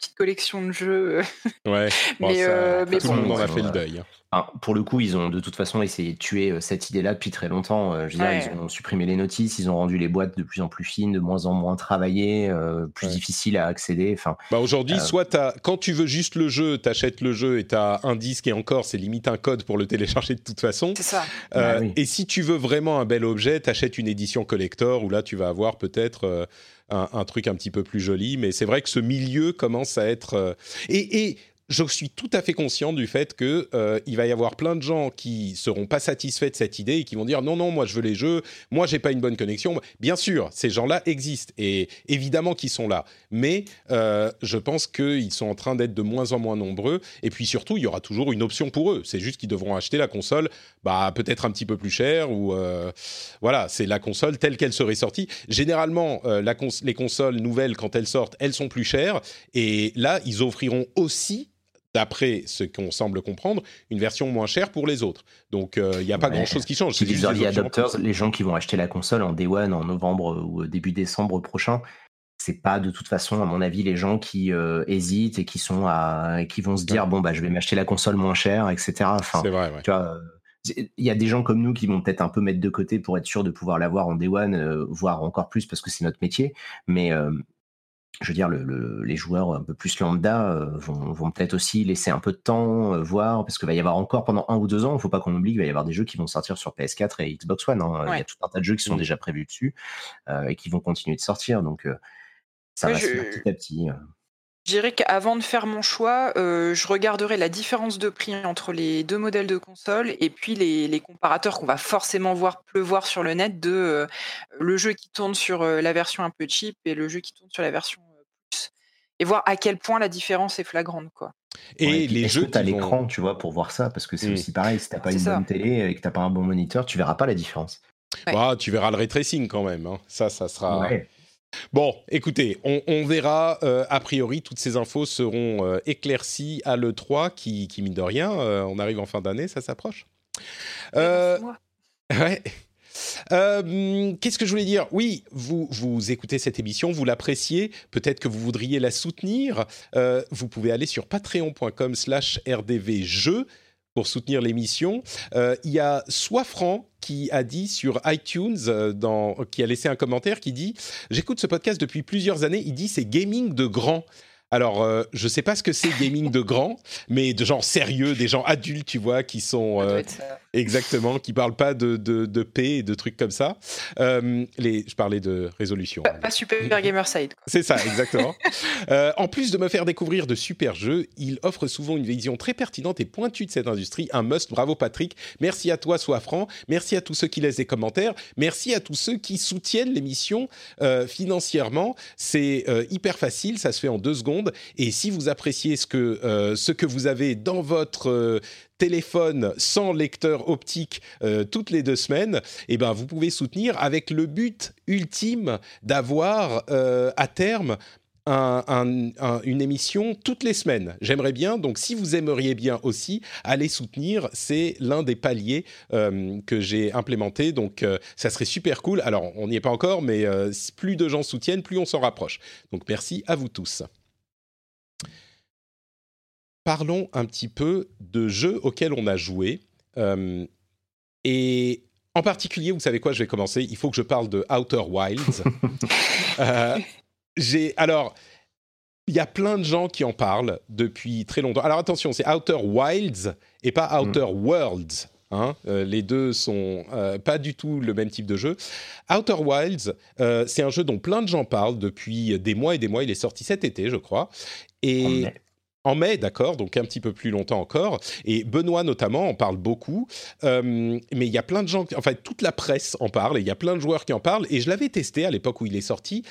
petite collection de jeux. euh, Ouais. Bon, Mais, ça, euh, mais tout le monde en a fait le deuil. hein. Enfin, pour le coup, ils ont de toute façon essayé de tuer euh, cette idée-là depuis très longtemps. Je veux dire, Ouais. ils ont supprimé les notices, ils ont rendu les boîtes de plus en plus fines, de moins en moins travaillées, euh, plus Ouais. difficiles à accéder. Enfin, Bah aujourd'hui, Euh, soit t'as- quand tu veux juste le jeu, t'achètes le jeu et t'as un disque et encore, c'est limite un code pour le télécharger de toute façon. C'est ça. Euh, Bah oui. Et si tu veux vraiment un bel objet, t'achètes une édition collector où là, tu vas avoir peut-être euh, un, truc un petit peu plus joli. Mais c'est vrai que ce milieu commence à être... euh, et je suis tout à fait conscient du fait que euh, il va y avoir plein de gens qui seront pas satisfaits de cette idée et qui vont dire non non moi je veux les jeux, moi j'ai pas une bonne connexion. Bien sûr, ces gens-là existent et évidemment qu'ils sont là, mais euh, je pense qu'ils sont en train d'être de moins en moins nombreux et puis surtout il y aura toujours une option pour eux. C'est juste qu'ils devront acheter la console, bah peut-être un petit peu plus cher ou euh, voilà c'est la console telle qu'elle serait sortie. Généralement les consoles nouvelles quand elles sortent elles sont plus chères et là ils offriront aussi d'après ce qu'on semble comprendre, une version moins chère pour les autres. Donc, il n'y a pas grand-chose qui change. les early adopters, les gens qui vont acheter la console en day one, en novembre ou début décembre prochain, c'est pas de toute façon, à mon avis, les gens qui hésitent et qui sont à, qui vont se dire bon bah je vais m'acheter la console moins chère, etc. Enfin, c'est vrai. Tu vois, il y a des gens comme nous qui vont peut-être un peu mettre de côté pour être sûr de pouvoir l'avoir en day one, voire encore plus parce que c'est notre métier. Mais je veux dire, les joueurs un peu plus lambda euh, vont, peut-être aussi laisser un peu de temps, euh, voir, parce qu'il va y avoir encore pendant un ou deux ans, il ne faut pas qu'on oublie qu'il va y avoir des jeux qui vont sortir sur PS4 et Xbox One. Hein. Il y a tout un tas de jeux qui sont mmh. déjà prévus dessus euh, et qui vont continuer de sortir. Donc, ça va se faire petit à petit. Je dirais qu'avant de faire mon choix, je regarderai la différence de prix entre les deux modèles de console et puis les, comparateurs qu'on va forcément voir pleuvoir sur le net de le jeu qui tourne sur la version un peu cheap et le jeu qui tourne sur la version plus. Et voir à quel point la différence est flagrante. quoi. Et, les jeux. Tu as l'écran, tu vois, pour voir ça, parce que c'est mmh. aussi pareil, si tu n'as pas une bonne télé et que tu n'as pas un bon moniteur, tu verras pas la différence. Bah, tu verras le ray tracing quand même. Hein. Ça, ça sera. Bon, écoutez, on, verra. Euh, a priori, toutes ces infos seront euh, éclaircies à l'E3, qui, qui, mine de rien, euh, on arrive en fin d'année, ça s'approche. ouais. Qu'est-ce que je voulais dire? Oui, vous, vous écoutez cette émission, vous l'appréciez, peut-être que vous voudriez la soutenir. vous pouvez aller sur patreon.com slash rdvjeux pour soutenir l'émission. Euh, il y a Soifran qui a dit sur iTunes, euh, dans, qui a laissé un commentaire qui dit J'écoute ce podcast depuis plusieurs années. Il dit c'est gaming de grand. Alors, euh, je sais pas ce que c'est gaming de grand, mais de gens sérieux, des gens adultes, tu vois, qui sont euh, exactement, qui parlent pas de, de, de, paix et de trucs comme ça. Euh, les, je parlais de résolution. Pas, super gamer side. C'est ça, exactement. en plus de me faire découvrir de super jeux, il offre souvent une vision très pertinente et pointue de cette industrie. Un must. Bravo Patrick. Merci à toi, sois franc. Merci à tous ceux qui laissent des commentaires. Merci à tous ceux qui soutiennent l'émission financièrement. C'est hyper facile, ça se fait en deux secondes. Et si vous appréciez ce que, euh, ce que vous avez dans votre euh, téléphone sans lecteur optique euh, toutes les deux semaines, eh ben, vous pouvez soutenir avec le but ultime d'avoir à terme une émission toutes les semaines. J'aimerais bien, donc si vous aimeriez bien aussi, aller soutenir, c'est l'un des paliers que j'ai implémenté, donc ça serait super cool. Alors on n'y est pas encore, mais plus de gens soutiennent, plus on s'en rapproche. Donc merci à vous tous parlons un petit peu de jeux auxquels on a joué. Euh, et en particulier, vous savez quoi, je vais commencer. Il faut que je parle de Outer Wilds. Euh, j'ai alors. Il y a plein de gens qui en parlent depuis très longtemps. Alors attention, c'est Outer Wilds et pas mm. Outer Worlds. Hein. Euh, les deux sont pas du tout le même type de jeu. Outer Wilds, c'est un jeu dont plein de gens parlent depuis des mois et des mois. Il est sorti cet été, je crois. Et en mai, d'accord, donc un petit peu plus longtemps encore. Et Benoît notamment en parle beaucoup. Euh, mais il y a plein de gens, en fait, toute la presse en parle et il y a plein de joueurs qui en parlent. Et je l'avais testé à l'époque où il est sorti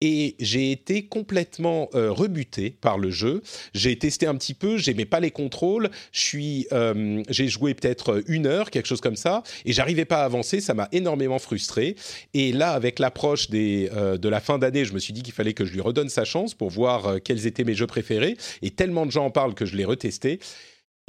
et j'ai été complètement euh, rebuté par le jeu. J'ai testé un petit peu, j'aimais pas les contrôles. Je suis, euh, j'ai joué peut-être une heure, quelque chose comme ça, et j'arrivais pas à avancer. Ça m'a énormément frustré. Et là, avec l'approche euh, de la fin d'année, je me suis dit qu'il fallait que je lui redonne sa chance pour voir quels étaient mes jeux préférés. Et tellement de gens en parlent que je l'ai retesté.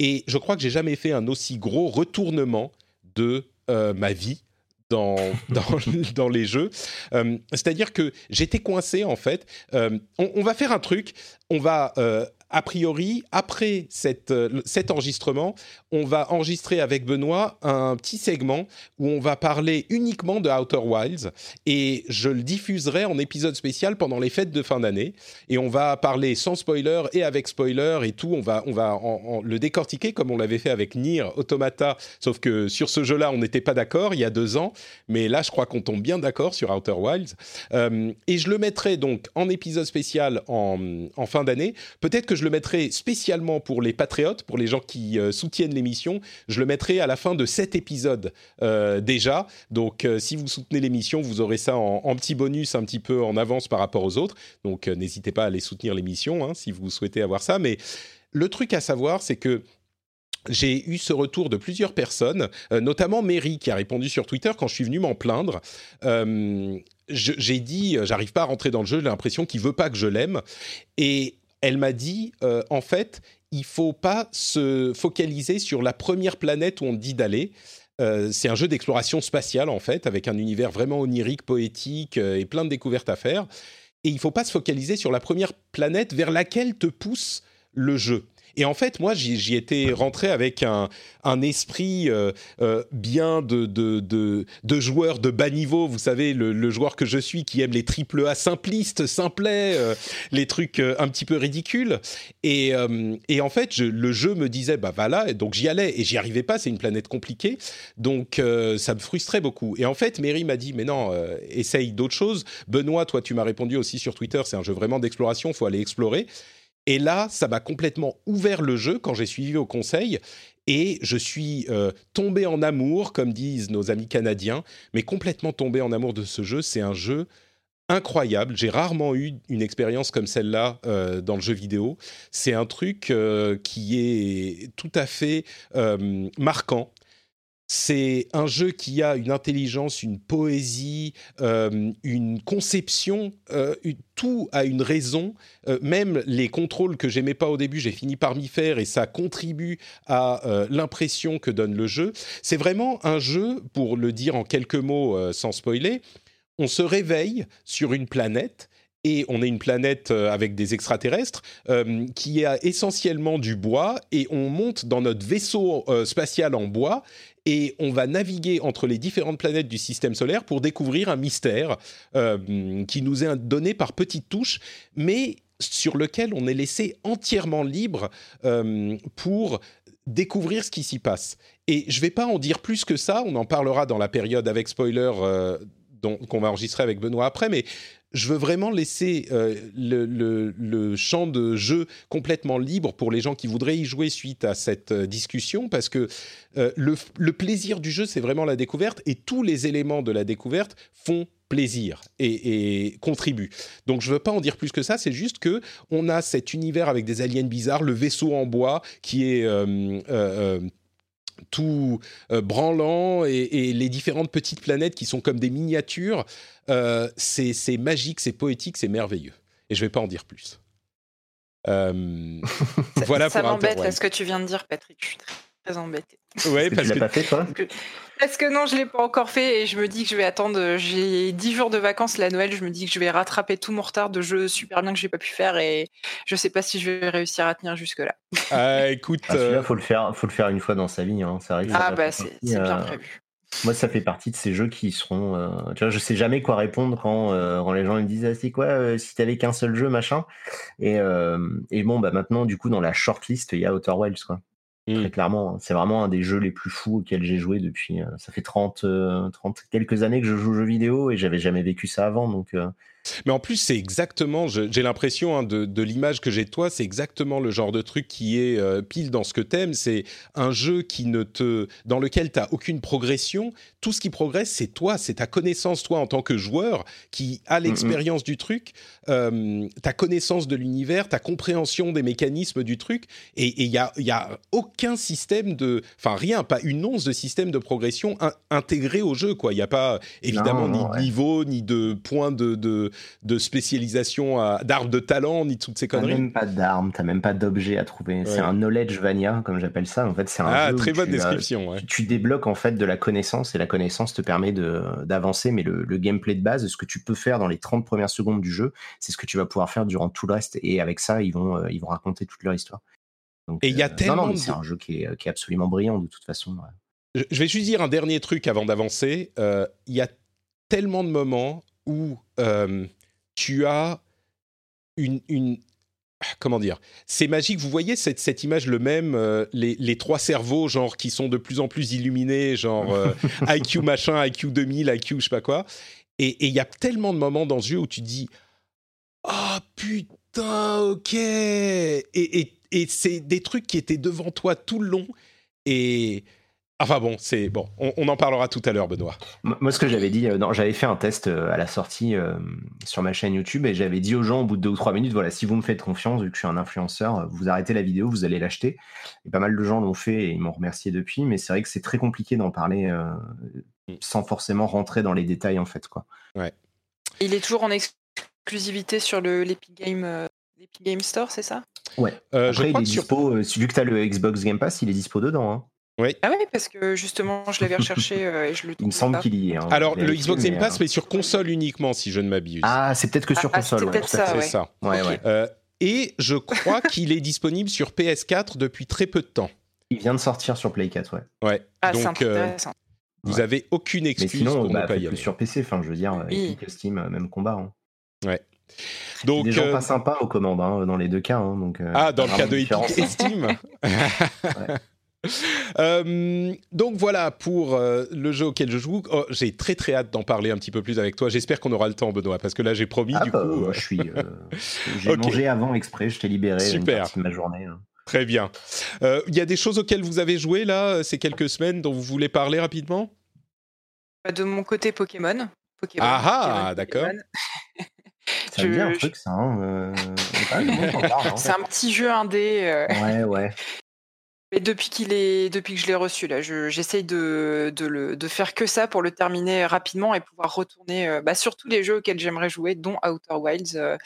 Et je crois que j'ai jamais fait un aussi gros retournement de ma vie dans, les jeux. Euh, c'est-à-dire que j'étais coincé en fait. Euh, on, va faire un truc, on va euh, a priori, après euh, cet enregistrement, on va enregistrer avec Benoît un petit segment où on va parler uniquement de Outer Wilds et je le diffuserai en épisode spécial pendant les fêtes de fin d'année. Et on va parler sans spoiler et avec spoiler et tout. On va, on va le décortiquer comme on l'avait fait avec Nier Automata, sauf que sur ce jeu-là, on n'était pas d'accord il y a deux ans. Mais là, je crois qu'on tombe bien d'accord sur Outer Wilds. Euh, et je le mettrai donc en épisode spécial en, en fin d'année. Peut-être que je le mettrai spécialement pour les patriotes, pour les gens qui soutiennent l'émission. Je le mettrai à la fin de cet épisode déjà. Donc, si vous soutenez l'émission, vous aurez ça en, petit bonus, un petit peu en avance par rapport aux autres. Donc, n'hésitez pas à aller soutenir l'émission hein, si vous souhaitez avoir ça. Mais le truc à savoir, c'est que j'ai eu ce retour de plusieurs personnes, euh, notamment Mary qui a répondu sur Twitter quand je suis venu m'en plaindre. Euh, j'ai dit, euh, j'arrive pas à rentrer dans le jeu, j'ai l'impression qu'il veut pas que je l'aime. Et elle m'a dit, en fait, il faut pas se focaliser sur la première planète où on dit d'aller. c'est un jeu d'exploration spatiale en fait, avec un univers vraiment onirique, poétique et plein de découvertes à faire. Et il faut pas se focaliser sur la première planète vers laquelle te pousse le jeu. Et en fait, moi, j'y étais rentré avec un, esprit euh, euh, bien de, joueur de bas niveau. Vous savez, le, joueur que je suis qui aime les triple A simplistes, simplets, euh, les trucs un petit peu ridicules. Et, en fait, le jeu me disait, bah voilà, donc j'y allais et j'y arrivais pas. C'est une planète compliquée, donc ça me frustrait beaucoup. Et en fait, Mary m'a dit, mais non, essaye d'autres choses. Benoît, toi, tu m'as répondu aussi sur Twitter, c'est un jeu vraiment d'exploration, faut aller explorer. Et là, ça m'a complètement ouvert le jeu quand j'ai suivi vos conseils. Et je suis euh, tombé en amour, comme disent nos amis canadiens, mais complètement tombé en amour de ce jeu. C'est un jeu incroyable. J'ai rarement eu une expérience comme celle-là euh, dans le jeu vidéo. C'est un truc euh, qui est tout à fait marquant. C'est un jeu qui a une intelligence, une poésie, euh, une conception, euh, tout a une raison. Euh, même les contrôles que j'aimais pas au début, j'ai fini par m'y faire et ça contribue à l'impression que donne le jeu. C'est vraiment un jeu, pour le dire en quelques mots sans spoiler, on se réveille sur une planète et on est une planète avec des extraterrestres qui a essentiellement du bois et on monte dans notre vaisseau spatial en bois et on va naviguer entre les différentes planètes du système solaire pour découvrir un mystère euh, qui nous est donné par petites touches, mais sur lequel on est laissé entièrement libre euh, pour découvrir ce qui s'y passe. Et je ne vais pas en dire plus que ça, on en parlera dans la période avec spoiler euh, qu'on va enregistrer avec Benoît après, mais je veux vraiment laisser euh, le, champ de jeu complètement libre pour les gens qui voudraient y jouer suite à cette euh, discussion, parce que euh, le, plaisir du jeu, c'est vraiment la découverte, et tous les éléments de la découverte font plaisir et, contribuent. Donc je ne veux pas en dire plus que ça, c'est juste que on a cet univers avec des aliens bizarres, le vaisseau en bois qui est tout euh, branlant et, les différentes petites planètes qui sont comme des miniatures, euh, c'est magique, c'est poétique, c'est merveilleux. Et je ne vais pas en dire plus. Euh, voilà ça m'embête ce que tu viens de dire, Patrick. Je suis très embêté. Ouais, parce que, tu l'as pas fait toi Parce que non, je l'ai pas encore fait et je me dis que je vais attendre. J'ai 10 jours de vacances la Noël. Je me dis que je vais rattraper tout mon retard de jeux super bien que j'ai pas pu faire et je sais pas si je vais réussir à tenir jusque là. Ah, écoute, ah, euh, faut le faire, faut le faire une fois dans sa vie. Hein, ça arrive. Ah bah c'est bien euh, prévu. Moi, ça fait partie de ces jeux qui seront. Euh, tu vois, je sais jamais quoi répondre quand, quand les gens me disent ah, c'est quoi si t'avais qu'un seul jeu machin. Et, et bon bah maintenant du coup dans la shortlist il y a Outer Wilds quoi. Très mmh. clairement, hein. c'est vraiment un des jeux les plus fous auxquels j'ai joué depuis. ça fait 30, 30 quelques années que je joue aux jeux vidéo et j'avais jamais vécu ça avant. Donc, mais en plus, c'est exactement, j'ai l'impression hein, de, l'image que j'ai de toi, c'est exactement le genre de truc qui est euh, pile dans ce que t'aimes. C'est un jeu qui ne te, dans lequel tu n'as aucune progression. Tout ce qui progresse, c'est toi, c'est ta connaissance, toi, en tant que joueur, qui a l'expérience du truc, euh, ta connaissance de l'univers, ta compréhension des mécanismes du truc. Et il n'y a, y a aucun système de, enfin rien, pas une once de système de progression intégré au jeu. Il n'y a pas, évidemment, ni de niveau, ni de points de de, spécialisation d'armes de talent, ni toutes ces conneries. T'as même pas d'armes, t'as même pas d'objets à trouver. C'est un knowledge vania, comme j'appelle ça. En fait, c'est un ah, très bonne description. Tu, débloques en fait de la connaissance et la connaissance te permet d'avancer. Mais le, gameplay de base, ce que tu peux faire dans les 30 premières secondes du jeu, c'est ce que tu vas pouvoir faire durant tout le reste. Et avec ça, ils vont, euh, ils vont raconter toute leur histoire. et il y a tellement. Non, c'est un jeu qui est, qui est, absolument brillant de toute façon. Je vais juste dire un dernier truc avant d'avancer. Euh, il y a tellement de moments où euh, tu as une, une comment dire C'est magique. Vous voyez cette, cette image, le même, euh, les, les, trois cerveaux, genre, qui sont de plus en plus illuminés, genre euh, IQ machin, IQ 2000, IQ je sais pas quoi. Et il y a tellement de moments dans ce jeu où tu dis Ah putain putain, ok. Et, et, et c'est des trucs qui étaient devant toi tout le long. Et Enfin bon, c'est bon, on, en parlera tout à l'heure, Benoît. Moi, ce que j'avais dit, euh, non, j'avais fait un test euh, à la sortie euh, sur ma chaîne YouTube et j'avais dit aux gens au bout de deux ou trois minutes, voilà, si vous me faites confiance, vu que je suis un influenceur, vous arrêtez la vidéo, vous allez l'acheter. Et pas mal de gens l'ont fait et ils m'ont remercié depuis, mais c'est vrai que c'est très compliqué d'en parler mm. sans forcément rentrer dans les détails en fait, quoi. Ouais. Il est toujours en exclusivité sur le l'Epic Game. Game Store, c'est ça? Ouais. Après, je crois il est dispo, vu que tu as le Xbox Game Pass, il est dispo dedans. Hein. Oui. Ah oui, parce que justement, je l'avais recherché euh, et je le Il me semble qu'il y est. Hein. Alors, le Xbox Game Pass, mais, euh, sur console uniquement, si je ne m'abuse. Ah, c'est peut-être que sur ah, console. c'est ça. C'est ça. Ouais, ouais. Euh, et je crois qu'il est disponible sur PS4 depuis très peu de temps. Il vient de sortir sur Play 4, ouais. Ouais. Ah, c'est intéressant. Vous avez aucune excuse mais sinon, pour bah, ne pas y aller. sur PC, enfin, je veux dire, Epic, Steam, même combat. Hein. Ouais. Donc, des gens pas sympas aux commandes hein, dans les deux cas. Hein, donc, ah, dans le cas de Epic et Steam Euh, donc voilà pour euh, le jeu auquel je joue. Oh, j'ai très très hâte d'en parler un petit peu plus avec toi. J'espère qu'on aura le temps, Benoît, parce que là j'ai promis. Ah du bah, coup, je suis. j'ai mangé avant exprès. Je t'ai libéré. Super. Une ma journée. Hein. Très bien. Il y a des choses auxquelles vous avez joué là ces quelques semaines dont vous voulez parler rapidement? Bah, De mon côté Pokémon. Pokémon ah, ah d'accord. Ça je, un truc, ça. Hein, hein. C'est un petit jeu indé. Ouais, ouais. Depuis qu'il est, depuis que je l'ai reçu là, j'essaye de, de, faire que ça pour le terminer rapidement et pouvoir retourner euh, bah, sur tous les jeux auxquels j'aimerais jouer, dont Outer Wilds. Euh,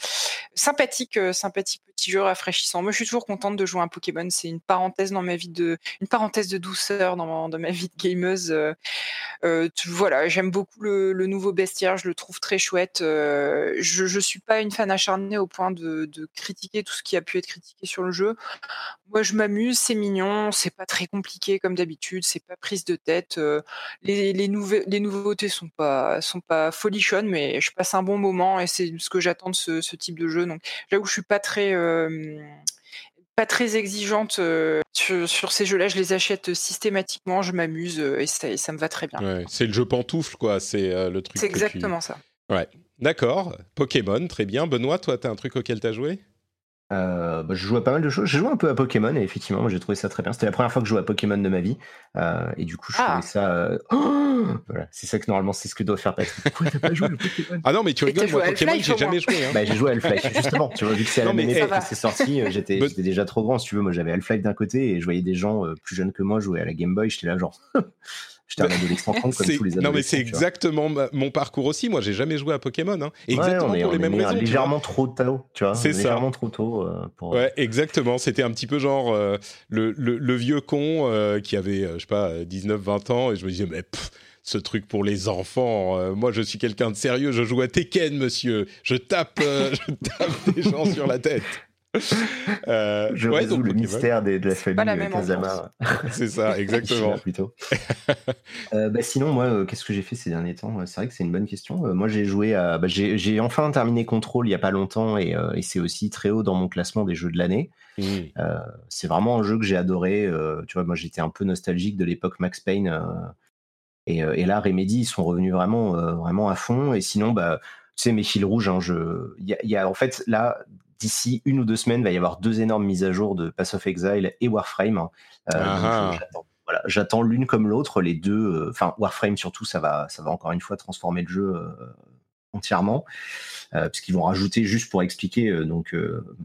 sympathique, euh, sympathique petit jeu rafraîchissant. Moi, je suis toujours contente de jouer un Pokémon. C'est une parenthèse dans ma vie de, une parenthèse de douceur dans, dans ma vie de gameuse. voilà, j'aime beaucoup le, nouveau bestiaire. Je le trouve très chouette. je, je suis pas une fan acharnée au point de critiquer tout ce qui a pu être critiqué sur le jeu. Moi, je m'amuse, c'est mignon c'est pas très compliqué comme d'habitude, c'est pas prise de tête. les, les, les nouveautés sont pas sont pas folichonnes, mais je passe un bon moment et c'est ce que j'attends de ce, type de jeu. Donc j'avoue je suis pas très pas très exigeante sur, ces jeux-là. Je les achète systématiquement, je m'amuse et ça, ça, me va très bien. c'est le jeu pantoufle, quoi. C'est le truc. C'est exactement ça. Ouais. D'accord. Pokémon, très bien. Benoît, toi, t'as un truc auquel t'as joué? Euh, bah, je jouais à pas mal de choses. J'ai joué un peu à Pokémon et effectivement, j'ai trouvé ça très bien. C'était la première fois que je jouais à Pokémon de ma vie. Euh, et du coup, je trouvais ah. ça. Euh, voilà, c'est ça que normalement, c'est ce que doit faire Patrick. Pourquoi t'as pas joué à Pokémon? Ah non, mais tu rigoles, moi, Pokémon, j'ai jamais joué. Hein. Bah, j'ai joué à Half-Life, justement. Tu vois, vu que c'est à la même époque que c'est sorti, j'étais déjà trop grand, si tu veux. Moi, j'avais Half-Life d'un côté et je voyais des gens plus jeunes que moi jouer à la Game Boy. J'étais là, genre. J'étais un adolescent comme tous les adolescents. Non, mais c'est exactement mon parcours aussi. Moi, j'ai jamais joué à Pokémon. Hein. Exactement pour les mêmes raisons. Légèrement trop tôt, tu vois. C'est ça. Légèrement trop tôt. Euh, pour... Ouais, exactement. C'était un petit peu genre euh, le, le, vieux con euh, qui avait, je sais pas, 19-20 ans. Et je me disais, mais ce truc pour les enfants. moi, je suis quelqu'un de sérieux. Je joue à Tekken, monsieur. Je tape, je tape des gens sur la tête. Euh, je résous le mystère de la famille Kazama. c'est ça, exactement. plutôt. Euh, bah, sinon, moi, euh, qu'est-ce que j'ai fait ces derniers temps? C'est vrai que c'est une bonne question. moi, j'ai joué à. Bah, j'ai enfin terminé Control il y a pas longtemps et, c'est aussi très haut dans mon classement des jeux de l'année. Mmh. c'est vraiment un jeu que j'ai adoré. tu vois, moi, j'étais un peu nostalgique de l'époque Max Payne. Et, et, là, Remedy, ils sont revenus vraiment, vraiment à fond. Et sinon, bah, tu sais, mes fils rouges, hein, je... y, a, en fait, là, d'ici une ou deux semaines, il va y avoir deux énormes mises à jour de Pass of Exile et Warframe. Hein. Euh, ah ah. j'attends l'une comme l'autre, les deux. Euh, enfin, Warframe surtout, ça va, ça va encore une fois transformer le jeu euh, entièrement, puisqu'ils vont rajouter juste pour expliquer. donc,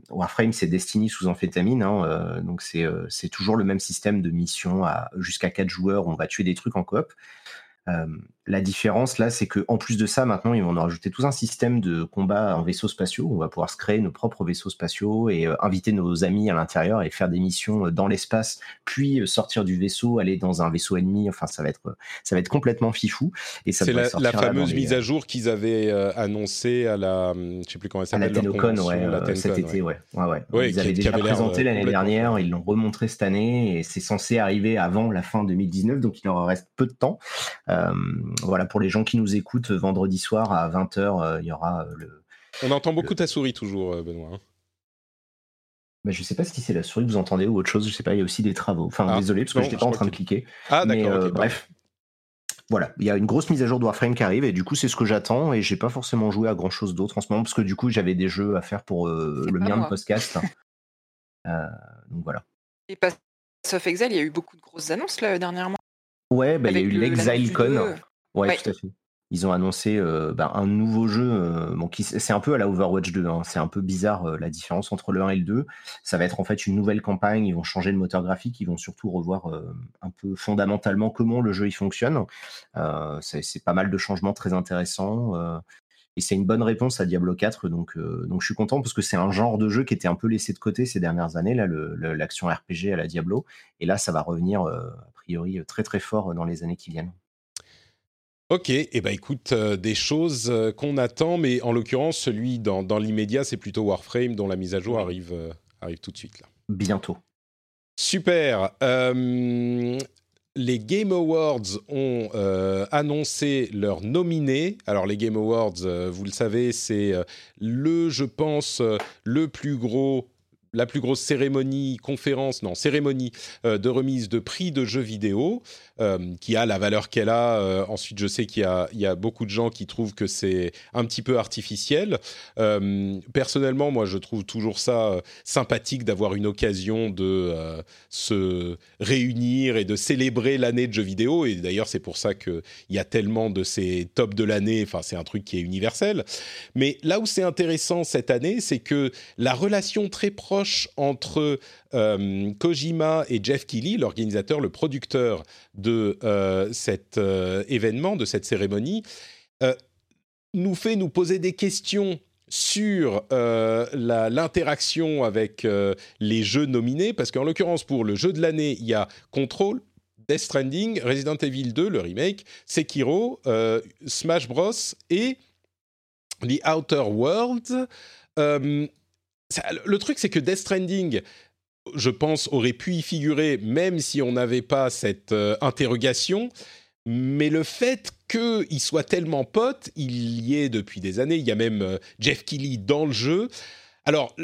Warframe, c'est Destiny sous amphétamine. Hein, donc, c'est c'est toujours le même système de mission à jusqu'à quatre joueurs. On va tuer des trucs en coop. Euh, la différence là, c'est que en plus de ça, maintenant, ils vont nous rajouter tout un système de combat en vaisseaux spatiaux. On va pouvoir se créer nos propres vaisseaux spatiaux et euh, inviter nos amis à l'intérieur et faire des missions euh, dans l'espace, puis sortir du vaisseau, aller dans un vaisseau ennemi. Enfin, ça va être, ça va être complètement fifou. Et ça c'est la, la, fameuse mise à jour qu'ils avaient annoncée à la, je sais plus comment elle s'appelle, à la Tenocon, ouais, cet été, ouais, ouais, ouais. ils avaient déjà présenté l'année dernière, ils l'ont remontré cette année et c'est censé arriver avant la fin 2019, donc il leur reste peu de temps. Euh, voilà, pour les gens qui nous écoutent, vendredi soir à 20h, euh, il y aura euh, le. On entend beaucoup ta souris toujours, Benoît. Hein. Bah, je sais pas si c'est la souris que vous entendez ou autre chose, je sais pas, il y a aussi des travaux. Enfin, ah, désolé, parce que je n'étais pas en train de cliquer. Ah, d'accord. Bref. voilà, il y a une grosse mise à jour de Warframe qui arrive et du coup c'est ce que j'attends et j'ai pas forcément joué à grand chose d'autre en ce moment parce que du coup j'avais des jeux à faire pour le mien de podcast. donc voilà. Et Pass of Exile, il y a eu beaucoup de grosses annonces là dernièrement. Ouais, bah, il y a eu l'ExileCon. Ouais, tout à fait. Ils ont annoncé bah, un nouveau jeu. bon, c'est un peu à la Overwatch 2. Hein. c'est un peu bizarre la différence entre le 1 et le 2. Ça va être en fait une nouvelle campagne. Ils vont changer le moteur graphique. Ils vont surtout revoir un peu fondamentalement comment le jeu il fonctionne. c'est pas mal de changements très intéressants. et c'est une bonne réponse à Diablo 4. Donc, donc je suis content parce que c'est un genre de jeu qui était un peu laissé de côté ces dernières années, là, l'action RPG à la Diablo. Et là, ça va revenir priori très très fort dans les années qui viennent. Ok, et eh ben écoute, euh, des choses euh, qu'on attend, mais en l'occurrence, celui dans, dans l'immédiat, c'est plutôt Warframe, dont la mise à jour arrive, euh, arrive tout de suite. Là. Bientôt. Super. les Game Awards ont annoncé leurs nominés. Alors les Game Awards, vous le savez, c'est le, je pense, le plus gros la plus grosse cérémonie, conférence, non, cérémonie de remise de prix de jeux vidéo. Euh, qui a la valeur qu'elle a. Euh, ensuite, je sais qu'il y, a beaucoup de gens qui trouvent que c'est un petit peu artificiel. Euh, personnellement, moi, je trouve toujours ça sympathique d'avoir une occasion de se réunir et de célébrer l'année de jeux vidéo. Et d'ailleurs, c'est pour ça qu'il y a tellement de ces tops de l'année. Enfin, c'est un truc qui est universel. Mais là où c'est intéressant cette année, c'est que la relation très proche entre euh, Kojima et Jeff Keighley, l'organisateur, le producteur de euh, cet euh, événement, de cette cérémonie, nous fait nous poser des questions sur l'interaction avec les jeux nominés, parce qu'en l'occurrence pour le jeu de l'année, il y a Control, Death Stranding, Resident Evil 2, le remake, Sekiro, Smash Bros et The Outer Worlds. le truc, c'est que Death Stranding, je pense, aurait pu y figurer, même si on n'avait pas cette euh, interrogation. Mais le fait qu'il soit tellement pote, il y est depuis des années. Il y a même euh, Jeff Keighley dans le jeu. Alors,